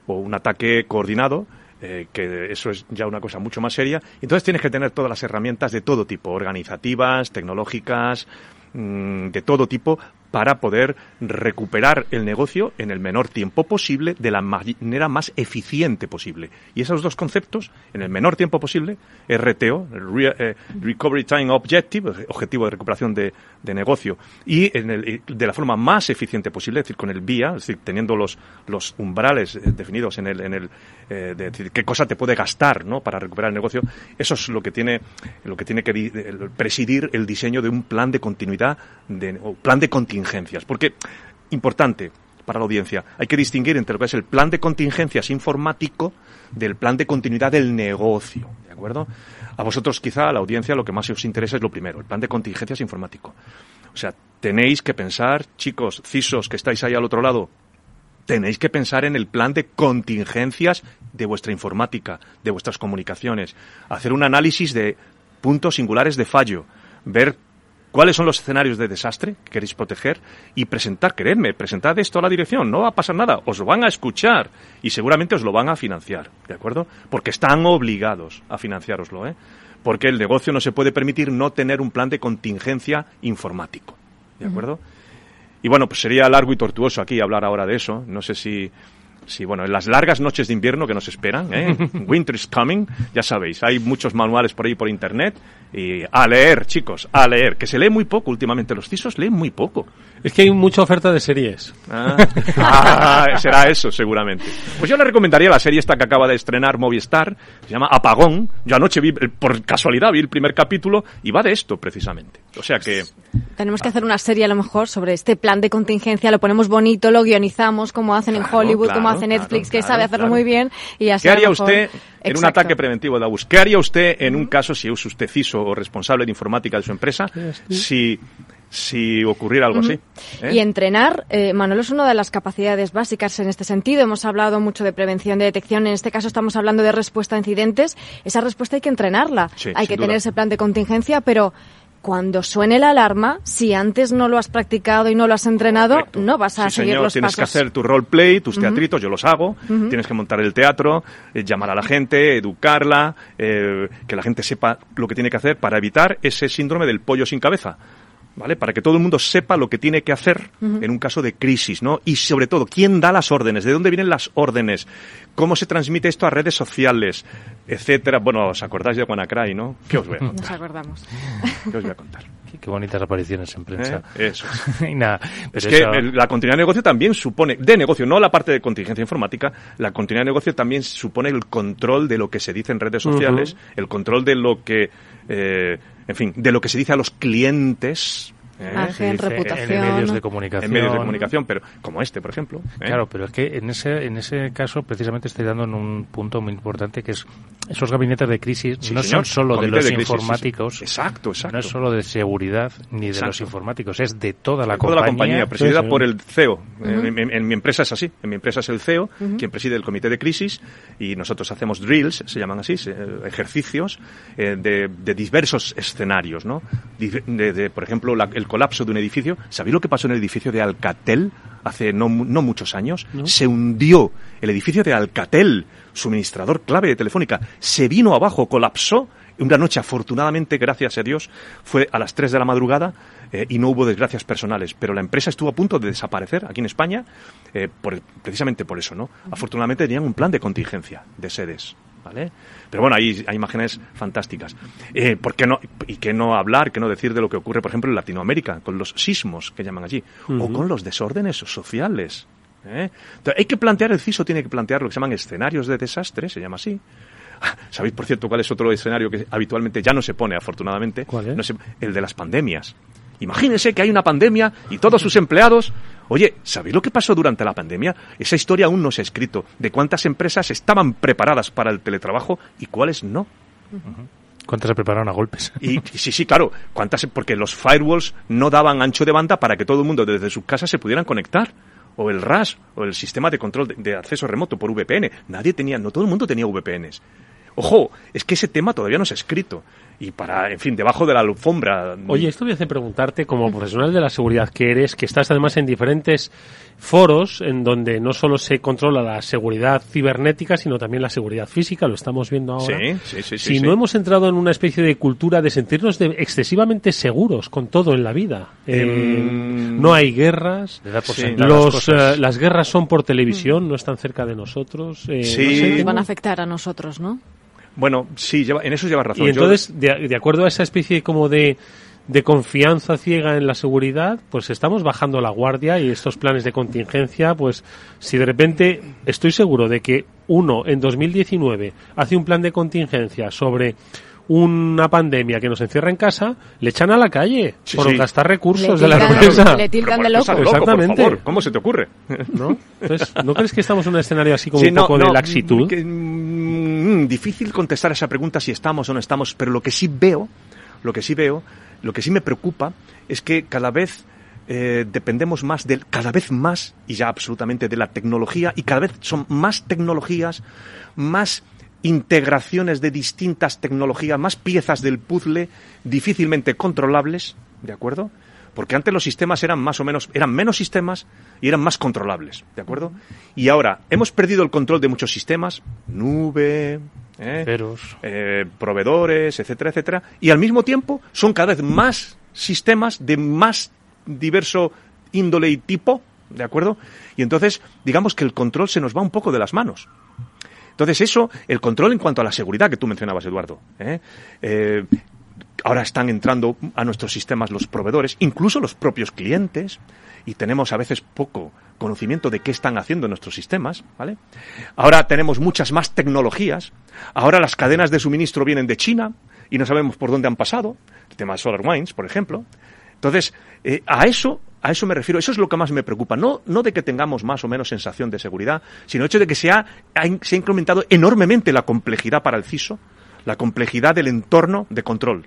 o un ataque coordinado, eh, que eso es ya una cosa mucho más seria. Entonces tienes que tener todas las herramientas de todo tipo, organizativas, tecnológicas, mm, de todo tipo, para poder recuperar el negocio en el menor tiempo posible, de la manera más eficiente posible. Y esos dos conceptos, en el menor tiempo posible, RTO, eh, Recovery Time Objective, objetivo de recuperación de, negocio, y en el, de la forma más eficiente posible, es decir, con el VIA, es decir, teniendo los, los umbrales eh, definidos en el, en eh, de decir, qué cosa te puede gastar ¿no? para recuperar el negocio, eso es lo que tiene, lo que, tiene que presidir el diseño de un plan de continuidad, de, plan de contingencia porque, importante para la audiencia, hay que distinguir entre lo que es el plan de contingencias informático del plan de continuidad del negocio, ¿de acuerdo? A vosotros quizá, a la audiencia, lo que más os interesa es lo primero, el plan de contingencias informático. O sea, tenéis que pensar, chicos, CISOs que estáis ahí al otro lado, tenéis que pensar en el plan de contingencias de vuestra informática, de vuestras comunicaciones, hacer un análisis de puntos singulares de fallo, ver cuáles son los escenarios de desastre que queréis proteger y presentar, queredme, presentad esto a la dirección, no va a pasar nada, os lo van a escuchar y seguramente os lo van a financiar, ¿de acuerdo? Porque están obligados a financiároslo, ¿eh? Porque el negocio no se puede permitir no tener un plan de contingencia informático, ¿de acuerdo? Y bueno, pues sería largo y tortuoso aquí hablar ahora de eso, no sé si Sí, bueno, en las largas noches de invierno que nos esperan, ¿eh? Winter is coming, ya sabéis, hay muchos manuales por ahí por internet y a leer, chicos, a leer, que se lee muy poco últimamente, los CISOs leen muy poco. Es que hay mucha oferta de series. Ah, ah, será eso, seguramente. Pues yo le recomendaría la serie esta que acaba de estrenar Movistar, se llama Apagón. Yo anoche vi, por casualidad, vi el primer capítulo y va de esto, precisamente. O sea que... Tenemos que hacer una serie a lo mejor sobre este plan de contingencia, lo ponemos bonito, lo guionizamos como hacen en Hollywood, claro, como hace Netflix, claro, que claro, sabe hacerlo claro. muy bien y así ¿Qué haría mejor- usted en un ataque preventivo de ABUS? ¿Qué haría usted en un caso, si es usted CISO o responsable de informática de su empresa, si, si ocurriera algo así? ¿eh? Y entrenar, eh, Manolo, es una de las capacidades básicas en este sentido. Hemos hablado mucho de prevención, de detección. En este caso estamos hablando de respuesta a incidentes. Esa respuesta hay que entrenarla. Sí, hay que duda. tener ese plan de contingencia, pero cuando suene la alarma, si antes no lo has practicado y no lo has entrenado, Correcto. no vas a Sí, seguir señor, los tienes pasos. que hacer tu roleplay, tus teatritos, yo los hago. Tienes que montar el teatro, eh, llamar a la gente, educarla, eh, que la gente sepa lo que tiene que hacer para evitar ese síndrome del pollo sin cabeza. ¿Vale? Para que todo el mundo sepa lo que tiene que hacer en un caso de crisis, ¿no? Y sobre todo, ¿quién da las órdenes? ¿De dónde vienen las órdenes? ¿Cómo se transmite esto a redes sociales? Etcétera. Bueno, ¿os acordáis de WannaCry, no? ¿Qué os voy a Nos contar? acordamos. ¿Qué os voy a contar? Qué, qué bonitas apariciones en prensa. ¿Eh? Eso es. y nada, Es que la continuidad de negocio también supone, de negocio, no la parte de contingencia informática, la continuidad de negocio también supone el control de lo que se dice en redes sociales, el control de lo que, eh, en fin, de lo que se dice a los clientes. ¿Eh? Dice reputación. En medios de En comunicación. medios de comunicación, pero como este, por ejemplo. ¿eh? Claro, pero es que en ese, en ese caso precisamente estoy dando en un punto muy importante que es esos gabinetes de crisis Sí, no señor. son solo de los de crisis, sí, sí. informáticos, Exacto, exacto. no es solo de seguridad ni de Exacto. los informáticos, es de toda la toda compañía. la compañía, presidida por el CEO. en, en- en mi empresa es así. En mi empresa es el CEO quien preside el comité de crisis y nosotros hacemos drills, se llaman así, ejercicios eh, de, de diversos escenarios, ¿no? De, de, por ejemplo, la- el colapso de un edificio. ¿Sabéis lo que pasó en el edificio de Alcatel hace no, no muchos años? Se hundió el edificio de Alcatel, suministrador clave de Telefónica. Se vino abajo, colapsó. Una noche, afortunadamente, gracias a Dios, fue a las 3 de la madrugada eh, y no hubo desgracias personales. Pero la empresa estuvo a punto de desaparecer aquí en España eh, por- precisamente por eso, ¿no? Afortunadamente tenían un plan de contingencia de sedes. ¿Vale? Pero bueno, hay, hay imágenes fantásticas. Eh, ¿por qué no, ¿Y qué no hablar, qué no decir de lo que ocurre, por ejemplo, en Latinoamérica, con los sismos que llaman allí, o con los desórdenes sociales? ¿eh? Entonces, hay que plantear, el CISO tiene que plantear lo que se llaman escenarios de desastre, se llama así. ¿Sabéis, por cierto, cuál es otro escenario que habitualmente ya no se pone, afortunadamente? ¿Cuál es? No se- el de las pandemias. Imagínense que hay una pandemia y todos sus empleados. Oye, ¿sabéis lo que pasó durante la pandemia? Esa historia aún no se ha escrito. De cuántas empresas estaban preparadas para el teletrabajo y cuáles no. ¿Cuántas se prepararon a golpes? Y, y sí, sí, claro, cuántas porque los firewalls no daban ancho de banda para que todo el mundo desde sus casas se pudieran conectar. O el RAS, o el sistema de control de, de acceso remoto por VPN. Nadie tenía, no todo el mundo tenía VPNs. Ojo, es que ese tema todavía no se ha escrito. Y para, en fin, debajo de la alfombra. Oye, esto me hace preguntarte, como profesional de la seguridad que eres, que estás además en diferentes foros en donde no solo se controla la seguridad cibernética, sino también la seguridad física, lo estamos viendo ahora. Sí, sí, sí, si sí. no hemos entrado en una especie de cultura de sentirnos de- excesivamente seguros con todo en la vida. Eh, Em, no hay guerras. Las Los, eh, las guerras son por televisión, no están cerca de nosotros. eh, Sí. no sé, Nos tengo- van a afectar a nosotros, ¿no? Bueno, sí, lleva- en eso llevas razón. Y Yo- entonces, de, de acuerdo a esa especie como de, de confianza ciega en la seguridad, pues estamos bajando la guardia y estos planes de contingencia, pues si de repente estoy seguro de que uno en 2019 hace un plan de contingencia sobre una pandemia que nos encierra en casa, le echan a la calle Sí, por sí. gastar recursos Le de la empresa. le tildan de loco. por Exactamente. favor, ¿Cómo se te ocurre? ¿no? Entonces, ¿no crees que estamos en un escenario así como Sí, un no, poco no, de laxitud? que, mm, difícil contestar esa pregunta si estamos o no estamos, pero lo que sí veo, lo que sí veo, lo que sí me preocupa es que cada vez eh, dependemos más del, cada vez más, y ya absolutamente de la tecnología, y cada vez son más tecnologías, más integraciones de distintas tecnologías, más piezas del puzzle difícilmente controlables, ¿de acuerdo? Porque antes los sistemas eran más o menos, eran menos sistemas y eran más controlables, ¿de acuerdo? Y ahora hemos perdido el control de muchos sistemas, nube, ¿eh? Eh, proveedores, etcétera, etcétera, y al mismo tiempo son cada vez más sistemas de más diverso índole y tipo, ¿de acuerdo? Y entonces, digamos que el control se nos va un poco de las manos. Entonces, eso, el control en cuanto a la seguridad que tú mencionabas, Eduardo. ¿eh? Eh, ahora están entrando a nuestros sistemas los proveedores, incluso los propios clientes, y tenemos a veces poco conocimiento de qué están haciendo nuestros sistemas, ¿vale? Ahora tenemos muchas más tecnologías, ahora las cadenas de suministro vienen de China y no sabemos por dónde han pasado, el tema de SolarWinds, por ejemplo. Entonces, eh, a eso a eso me refiero, eso es lo que más me preocupa, no, no de que tengamos más o menos sensación de seguridad, sino hecho de que se ha, se ha incrementado enormemente la complejidad para el CISO, la complejidad del entorno de control.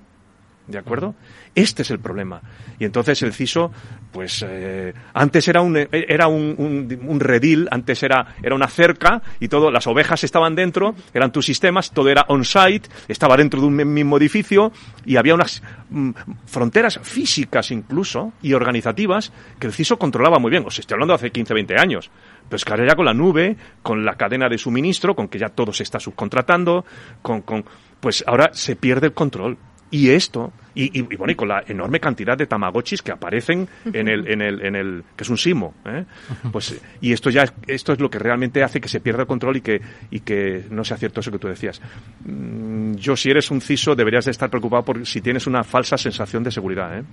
¿De acuerdo? Este es el problema. Y entonces el CISO, pues eh, antes era un era un, un, redil, antes era era una cerca y todo, las ovejas estaban dentro, eran tus sistemas, todo era on-site, estaba dentro de un mismo edificio y había unas mm, fronteras físicas incluso y organizativas que el CISO controlaba muy bien. Os estoy hablando de hace 15, 20 años. Pues que ahora ya con la nube, con la cadena de suministro, con que ya todo se está subcontratando, con, con pues ahora se pierde el control. Y esto, y, bueno, y con la enorme cantidad de tamagotchis que aparecen en el, en el, en el que es un simo, ¿eh? pues, y esto ya, esto es lo que realmente hace que se pierda el control y que, y que no sea cierto eso que tú decías. Mm, yo, si eres un CISO, deberías de estar preocupado por si tienes una falsa sensación de seguridad, ¿eh?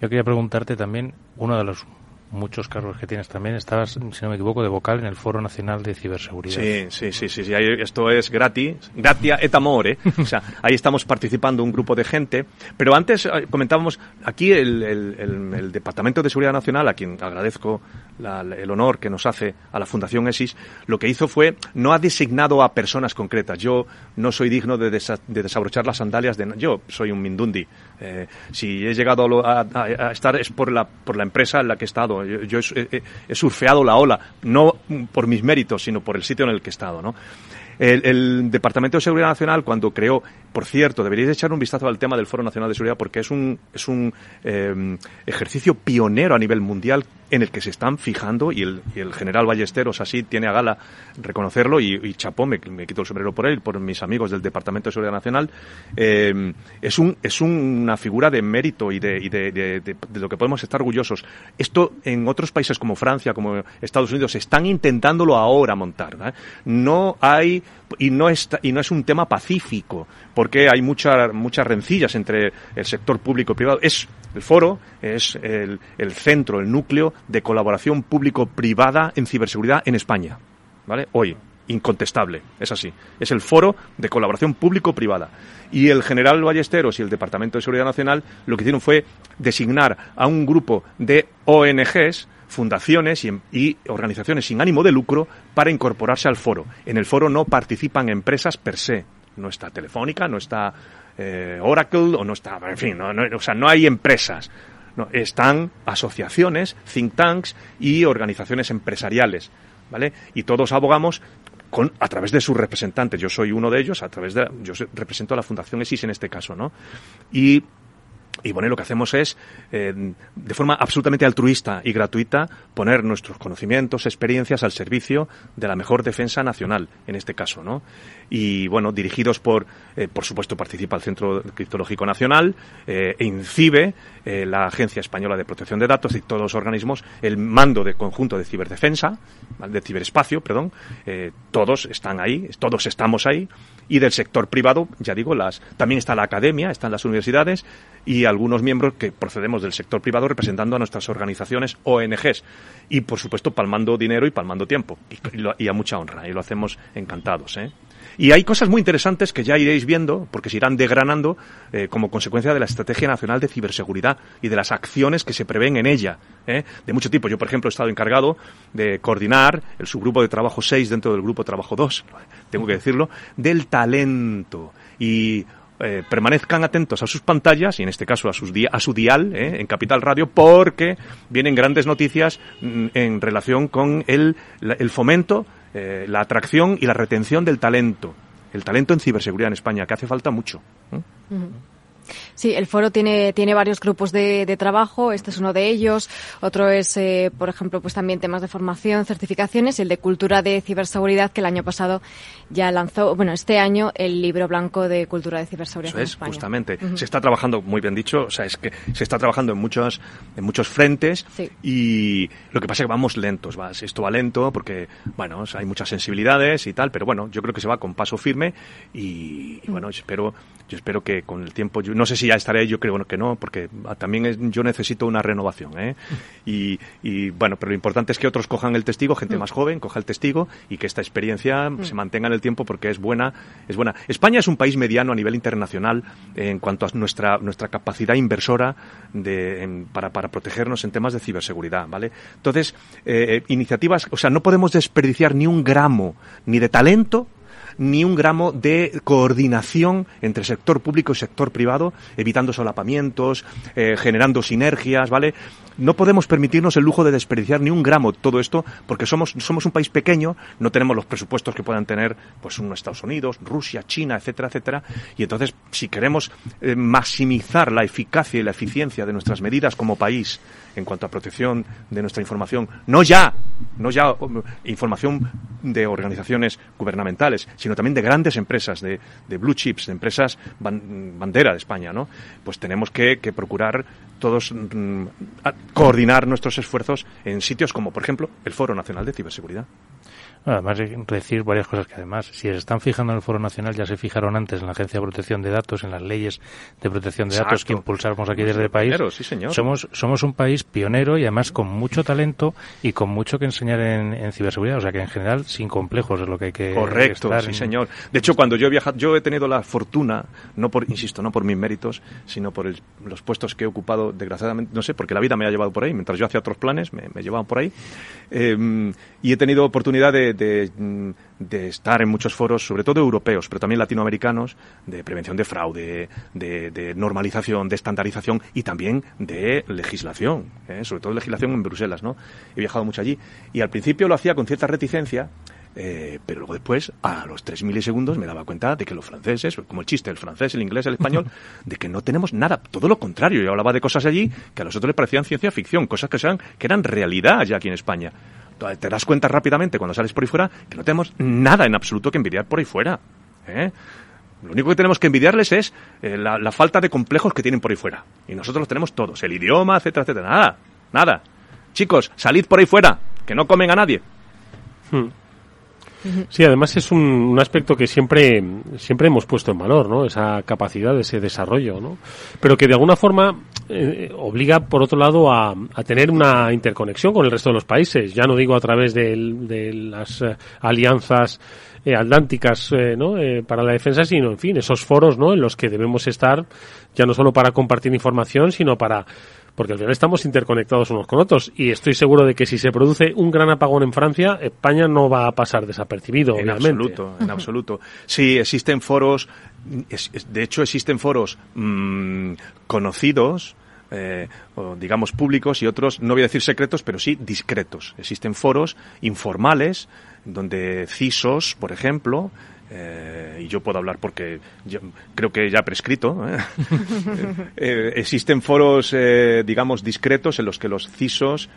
Yo quería preguntarte también, uno de los muchos cargos que tienes también. Estabas, si no me equivoco, de vocal en el Foro Nacional de Ciberseguridad. Sí, sí, sí, sí. sí. esto es gratis, gratia et amore. o sea, ahí estamos participando un grupo de gente. Pero antes eh, comentábamos aquí el, el, Departamento de Seguridad Nacional, a quien agradezco el honor que nos hace a la Fundación ESIS, lo que hizo fue, no ha designado a personas concretas. Yo no soy digno de, de desabrochar las sandalias de... Yo soy un mindundi. Eh, si he llegado a, estar es por la, por la empresa en la que he estado yo, he, surfeado la ola, no por mis méritos, sino por el sitio en el que he estado. El, Departamento de Seguridad Nacional, cuando creó, por cierto, deberíais echar un vistazo al tema del Foro Nacional de Seguridad porque es un, es un eh, ejercicio pionero a nivel mundial en el que se están fijando y el, general Ballesteros así tiene a gala reconocerlo y, chapó, me, quito el sombrero por él, por mis amigos del Departamento de Seguridad Nacional, eh, es, un, es una figura de mérito y, de, y de, lo que podemos estar orgullosos. Esto en otros países como Francia, como Estados Unidos, están intentándolo ahora montar. No hay y no, está, y no es un tema pacífico, porque hay muchas rencillas entre el sector público y privado. Es el foro es el, el centro, el núcleo de colaboración público-privada en ciberseguridad en España. ¿Vale? Hoy, incontestable, es así. Es el foro de colaboración público-privada. Y el general Ballesteros y el Departamento de Seguridad Nacional lo que hicieron fue designar a un grupo de ONGs fundaciones y, organizaciones sin ánimo de lucro para incorporarse al foro. En el foro no participan empresas per se. No está Telefónica, no está eh, Oracle o no está, en fin, no, o sea, no hay empresas. No, están asociaciones, think tanks y organizaciones empresariales, ¿vale? Y todos abogamos con, a través de sus representantes. Yo soy uno de ellos, a través de, yo represento a la Fundación ESIS en este caso, ¿no? Y y bueno, lo que hacemos es, eh, de forma absolutamente altruista y gratuita, poner nuestros conocimientos, experiencias al servicio de la mejor defensa nacional, en este caso, ¿no? Y bueno, dirigidos por, eh, por supuesto, participa el Centro Criptológico Nacional, eh, e INCIBE, eh, la Agencia Española de Protección de Datos y todos los organismos, el mando de conjunto de ciberdefensa, de ciberespacio, perdón, todos están ahí, todos estamos ahí, y del sector privado, ya digo, las, también está la academia, están las universidades y algunos miembros que procedemos del sector privado representando a nuestras organizaciones ONGs y, por supuesto, palmando dinero y palmando tiempo y, a mucha honra y lo hacemos encantados. ¿eh? Y hay cosas muy interesantes que ya iréis viendo, porque se irán degranando eh, como consecuencia de la Estrategia Nacional de Ciberseguridad y de las acciones que se prevén en ella, ¿eh? de mucho tipo. Yo, por ejemplo, he estado encargado de coordinar el subgrupo de trabajo 6 dentro del grupo de trabajo 2, tengo que decirlo, del talento. Y eh, permanezcan atentos a sus pantallas y en este caso a, sus a su dial eh, en Capital Radio porque vienen grandes noticias mm, en relación con el, el fomento, eh, la atracción y la retención del talento. El talento en ciberseguridad en España, que hace falta mucho. Sí, el foro tiene, tiene varios grupos de, de trabajo. Este es uno de ellos. Otro es, eh, por ejemplo, pues también temas de formación, certificaciones y el de cultura de ciberseguridad que el año pasado ya lanzó, bueno, este año el libro blanco de cultura de ciberseguridad. Eso es, justamente. Se está trabajando, muy bien dicho, o sea, es que se está trabajando en muchos, en muchos frentes y lo que pasa es que vamos lentos. Va, esto va lento porque, bueno, hay muchas sensibilidades y tal, pero bueno, yo creo que se va con paso firme y, bueno, espero, yo espero que con el tiempo, yo no sé si ya estaré, yo creo que no, porque también yo necesito una renovación. ¿eh? Y, y, bueno, pero lo importante es que otros cojan el testigo, gente más joven, coja el testigo y que esta experiencia se mantenga en el tiempo porque es buena, es buena. España es un país mediano a nivel internacional en cuanto a nuestra, nuestra capacidad inversora de, para, para protegernos en temas de ciberseguridad, ¿vale? Entonces, eh, iniciativas, o sea, no podemos desperdiciar ni un gramo ni de talento ni un gramo de coordinación entre sector público y sector privado, evitando solapamientos, eh, generando sinergias, ¿vale? No podemos permitirnos el lujo de desperdiciar ni un gramo todo esto porque somos, somos un país pequeño, no tenemos los presupuestos que puedan tener pues unos Estados Unidos, Rusia, China, etcétera, etcétera. Y entonces, si queremos eh, maximizar la eficacia y la eficiencia de nuestras medidas como país en cuanto a protección de nuestra información, no ya, no ya información de organizaciones gubernamentales, sino también de grandes empresas, de, blue chips, de empresas bandera de España, ¿no? Pues tenemos que, que procurar todos mm, coordinar nuestros esfuerzos en sitios como, por ejemplo, el Foro Nacional de Ciberseguridad. Además, decir varias cosas que además, si se están fijando en el Foro Nacional, ya se fijaron antes en la Agencia de Protección de Datos, en las leyes de protección de datos que impulsamos aquí desde el país. Sí, señor. Somos, somos un país pionero y además con mucho talento y con mucho que enseñar en, ciberseguridad. O sea que en general, sin complejos es lo que hay que. Correcto, sí, señor. De hecho, cuando yo he viajado, yo he tenido la fortuna, no por, insisto, no por mis méritos, sino por los puestos que he ocupado, desgraciadamente, no sé, porque la vida me ha llevado por ahí. Mientras yo hacía otros planes, me, me llevaban por ahí. Eh, y he tenido oportunidad de, de, estar en muchos foros, sobre todo europeos, pero también latinoamericanos, de prevención de fraude, de, normalización, de estandarización y también de legislación, ¿eh? sobre todo legislación en Bruselas, ¿no? He viajado mucho allí y al principio lo hacía con cierta reticencia, eh, pero luego después, a los tres milisegundos, me daba cuenta de que los franceses, como el chiste, el francés, el inglés, el español, de que no tenemos nada, todo lo contrario. Yo hablaba de cosas allí que a los otros les parecían ciencia ficción, cosas que, sean, que eran realidad ya aquí en España. Te das cuenta rápidamente cuando sales por ahí fuera que no tenemos nada en absoluto que envidiar por ahí fuera. ¿eh? Lo único que tenemos que envidiarles es eh, la, falta de complejos que tienen por ahí fuera. Y nosotros los tenemos todos. El idioma, etcétera, etcétera. Nada, nada. Chicos, salid por ahí fuera, que no comen a nadie. Hmm. Sí, además es un, aspecto que siempre, siempre hemos puesto en valor, ¿no? Esa capacidad, ese desarrollo, ¿no? Pero que de alguna forma eh, obliga, por otro lado, a, tener una interconexión con el resto de los países. Ya no digo a través de, las eh, alianzas eh, atlánticas ¿no? para la defensa, sino, en fin, esos foros ¿no? en los que debemos estar, ya no solo para compartir información, sino para porque al final estamos interconectados unos con otros y estoy seguro de que si se produce un gran apagón en Francia, España no va a pasar desapercibido, en absoluto, en absoluto. Sí, existen foros, de hecho existen foros mm, conocidos, eh, o digamos públicos y otros, no voy a decir secretos, pero sí discretos. Existen foros informales donde CISOs, por ejemplo, eh, y yo puedo hablar porque creo que ya prescrito. ¿eh? Eh, existen foros, digamos, discretos en los que los CISOs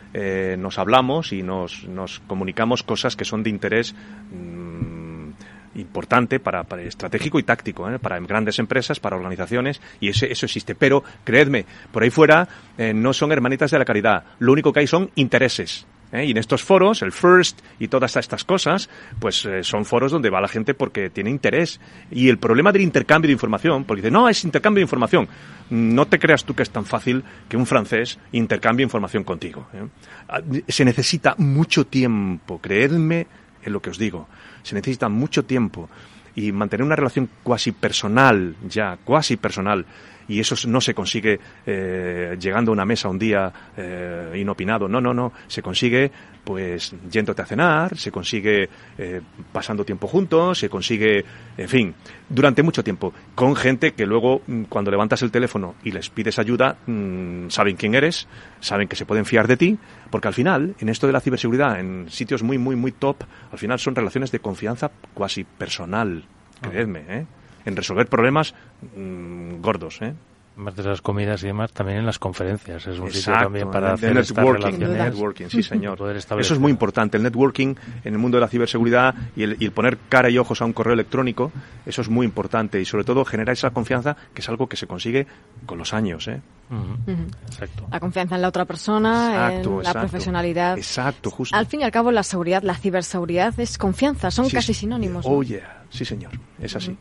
nos hablamos y nos, nos, comunicamos cosas que son de interés mm, importante para, para, estratégico y táctico para grandes empresas, para organizaciones y ese, eso existe. Pero creedme, por ahí fuera no son hermanitas de la caridad. Lo único que hay son intereses. ¿Eh? Y en estos foros, el FIRST y todas estas cosas, pues eh, son foros donde va la gente porque tiene interés. Y el problema del intercambio de información, porque dice, no, es intercambio de información. No te creas tú que es tan fácil que un francés intercambie información contigo. ¿eh? Ah, se necesita mucho tiempo, creedme en lo que os digo. Se necesita mucho tiempo y mantener una relación cuasi personal, ya, cuasi personal, y eso no se consigue eh, llegando a una mesa un día eh, inopinado. No, no, no. Se consigue pues yéndote a cenar, se consigue eh, pasando tiempo juntos, se consigue, en fin, durante mucho tiempo, con gente que luego mm, cuando levantas el teléfono y les pides ayuda, mm, saben quién eres, saben que se pueden fiar de ti, porque al final, en esto de la ciberseguridad, en sitios muy, muy, muy top, al final son relaciones de confianza cuasi personal, creedme, ¿eh? En resolver problemas mm, gordos. ¿eh? Más de las comidas y demás, también en las conferencias. Es un sitio Exacto, también para el hacer networking, estas networking, sí señor. Poder Eso es muy importante, el networking en el mundo de la ciberseguridad y el, y el poner cara y ojos a un correo electrónico, eso es muy importante y sobre todo generar esa confianza que es algo que se consigue con los años, ¿eh? Ujú, Ujú. Exacto. La confianza en la otra persona, Exacto, en la exacto. profesionalidad. Exacto, justo. Al fin y al cabo, la seguridad, la ciberseguridad es confianza, son Sí, casi sinónimos. ¿no? Oh, yeah. Sí, señor. Es así.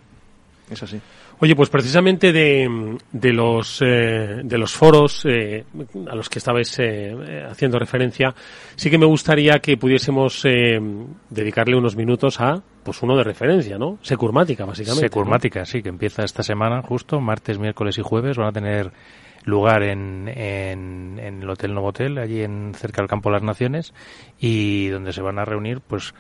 Es así. Oye, pues precisamente de, de los eh, de los foros eh, a los que estabais eh, haciendo referencia, sí que me gustaría que pudiésemos eh, dedicarle unos minutos a pues uno de referencia, ¿no? Securmática, básicamente. Securmática, sí, que empieza esta semana, justo, martes, miércoles y jueves, van a tener lugar en, en, en el Hotel Novotel, allí en cerca del Campo de las Naciones, y donde se van a reunir, pues,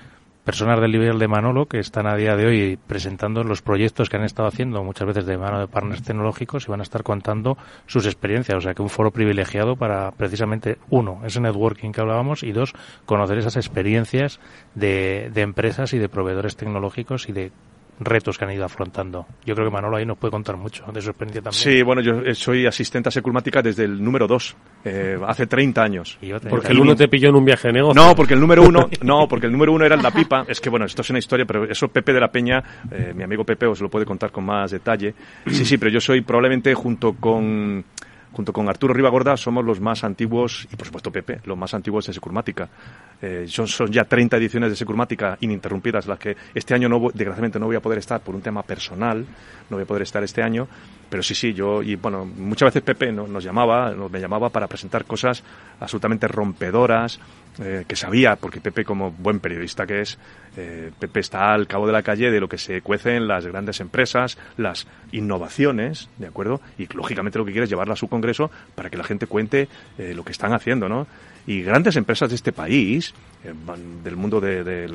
personas del nivel de Manolo que están a día de hoy presentando los proyectos que han estado haciendo muchas veces de mano de partners tecnológicos y van a estar contando sus experiencias. O sea que un foro privilegiado para precisamente, uno, ese networking que hablábamos y dos, conocer esas experiencias de, de empresas y de proveedores tecnológicos y de retos que han ido afrontando. Yo creo que Manolo ahí nos puede contar mucho de su experiencia también. Sí, bueno, yo eh, soy asistente a Securmática desde el número 2, hace 30 años. Y yo te- Porque el uno te pilló en un viaje de negocio. No, porque el número uno, no, porque el número uno era el La Pipa. Es que bueno, esto es una historia, pero eso Pepe de la Peña, eh, mi amigo Pepe os lo puede contar con más detalle. Sí, sí, pero yo soy probablemente junto con junto con Arturo Ribagorda somos los más antiguos y por supuesto Pepe, los más antiguos de Securmática. Eh, son, son ya 30 ediciones de Securmática ininterrumpidas las que este año no desgraciadamente no voy a poder estar por un tema personal, no voy a poder estar este año, pero sí, sí, yo y bueno, muchas veces Pepe no- nos llamaba, nos me llamaba para presentar cosas absolutamente rompedoras, eh, que sabía, porque Pepe como buen periodista que es, eh, Pepe está al cabo de la calle de lo que se cuece en las grandes empresas, las innovaciones, ¿de acuerdo? Y lógicamente lo que quiere es llevarla a su congreso para que la gente cuente eh, lo que están haciendo, ¿no? Y grandes empresas de este país, del mundo de,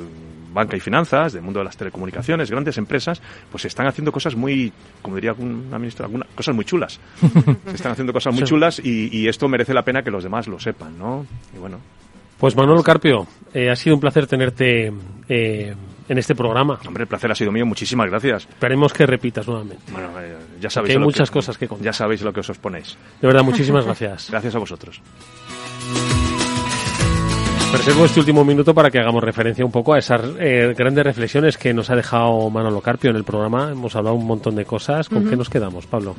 banca y finanzas, del mundo de las telecomunicaciones, grandes empresas, pues están haciendo cosas muy, como diría una ministra, alguna, cosas muy chulas. Se están haciendo cosas muy chulas y, y esto merece la pena que los demás lo sepan, ¿no? Y bueno, Pues Manolo Carpio, eh, ha sido un placer tenerte eh, en este programa. hombre, el placer ha sido mío, muchísimas gracias. Esperemos que repitas nuevamente. Bueno, eh, ya sabéis Que hay muchas cosas que contar. Ya sabéis lo que os ponéis. De verdad, muchísimas gracias. Gracias a vosotros. Reservo este último minuto para que hagamos referencia un poco a esas eh, grandes reflexiones que nos ha dejado Manolo Carpio en el programa. Hemos hablado un montón de cosas. ¿Con qué nos quedamos, Pablo?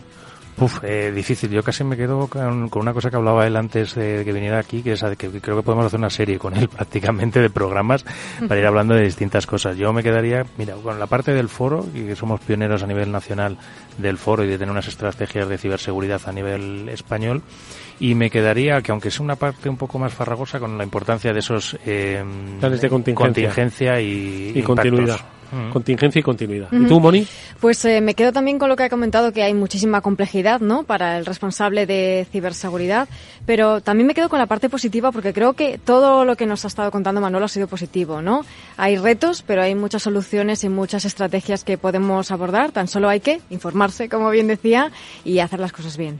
Uf, eh, difícil. Yo casi me quedo con, con una cosa que hablaba él antes de que viniera aquí, que es que creo que podemos hacer una serie con él prácticamente de programas para ir hablando de distintas cosas. Yo me quedaría, mira, con la parte del foro, y que somos pioneros a nivel nacional del foro y de tener unas estrategias de ciberseguridad a nivel español. Y me quedaría, que aunque es una parte un poco más farragosa, con la importancia de esos eh, Planes de contingencia. contingencia y, Y impactos. continuidad. Mm. Contingencia y continuidad. ¿Y tú, Moni? Pues eh, me quedo también con lo que ha comentado, que hay muchísima complejidad, ¿no? Para el responsable de ciberseguridad, pero también me quedo con la parte positiva porque creo que todo lo que nos ha estado contando Manolo ha sido positivo, ¿no? Hay retos, pero hay muchas soluciones y muchas estrategias que podemos abordar. Tan solo hay que informarse, como bien decía, y hacer las cosas bien.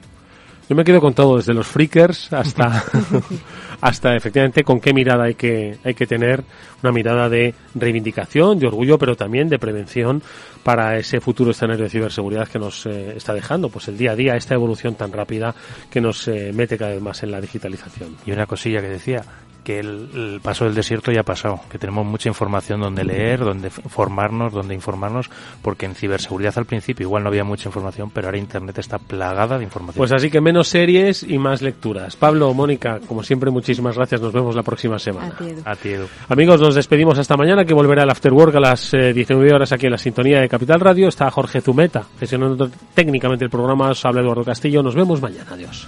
Yo me quedo con todo, desde los freakers hasta, hasta efectivamente con qué mirada hay que, hay que tener, una mirada de reivindicación, de orgullo, pero también de prevención para ese futuro escenario de ciberseguridad que nos eh, está dejando, pues el día a día, esta evolución tan rápida que nos eh, mete cada vez más en la digitalización. Y una cosilla que decía, que el, el paso del desierto ya ha pasado, que tenemos mucha información donde leer, donde formarnos, donde informarnos, porque en ciberseguridad al principio igual no había mucha información, pero ahora Internet está plagada de información. Pues así que menos series y más lecturas. Pablo, Mónica, como siempre, muchísimas gracias. Nos vemos la próxima semana. A ti, Edu. a ti, Edu. Amigos, nos despedimos hasta mañana, que volverá el After Work a las eh, 19 horas aquí en la sintonía de Capital Radio. Está Jorge Zumeta gestionando técnicamente el programa. Os habla Eduardo Castillo. Nos vemos mañana. Adiós.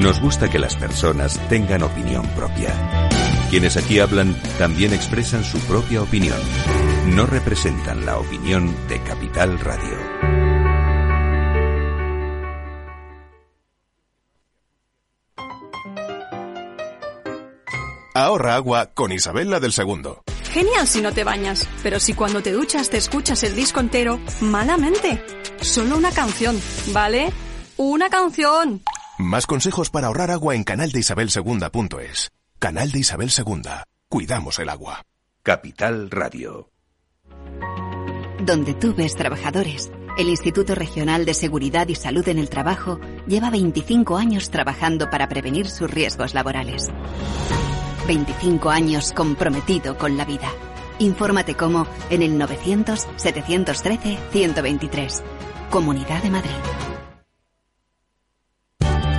Nos gusta que las personas tengan opinión propia. Quienes aquí hablan también expresan su propia opinión. No representan la opinión de Capital Radio. Ahorra agua con Isabel la del segundo. Genial si no te bañas, pero si cuando te duchas te escuchas el disco entero, malamente. Solo una canción, ¿vale? Una canción. Más consejos para ahorrar agua en canaldeisabelsegunda.es. Canal de Isabel II. Cuidamos el agua. Capital Radio. Donde tú ves trabajadores, el Instituto Regional de Seguridad y Salud en el Trabajo lleva 25 años trabajando para prevenir sus riesgos laborales. 25 años comprometido con la vida. Infórmate cómo en el 900-713-123. Comunidad de Madrid.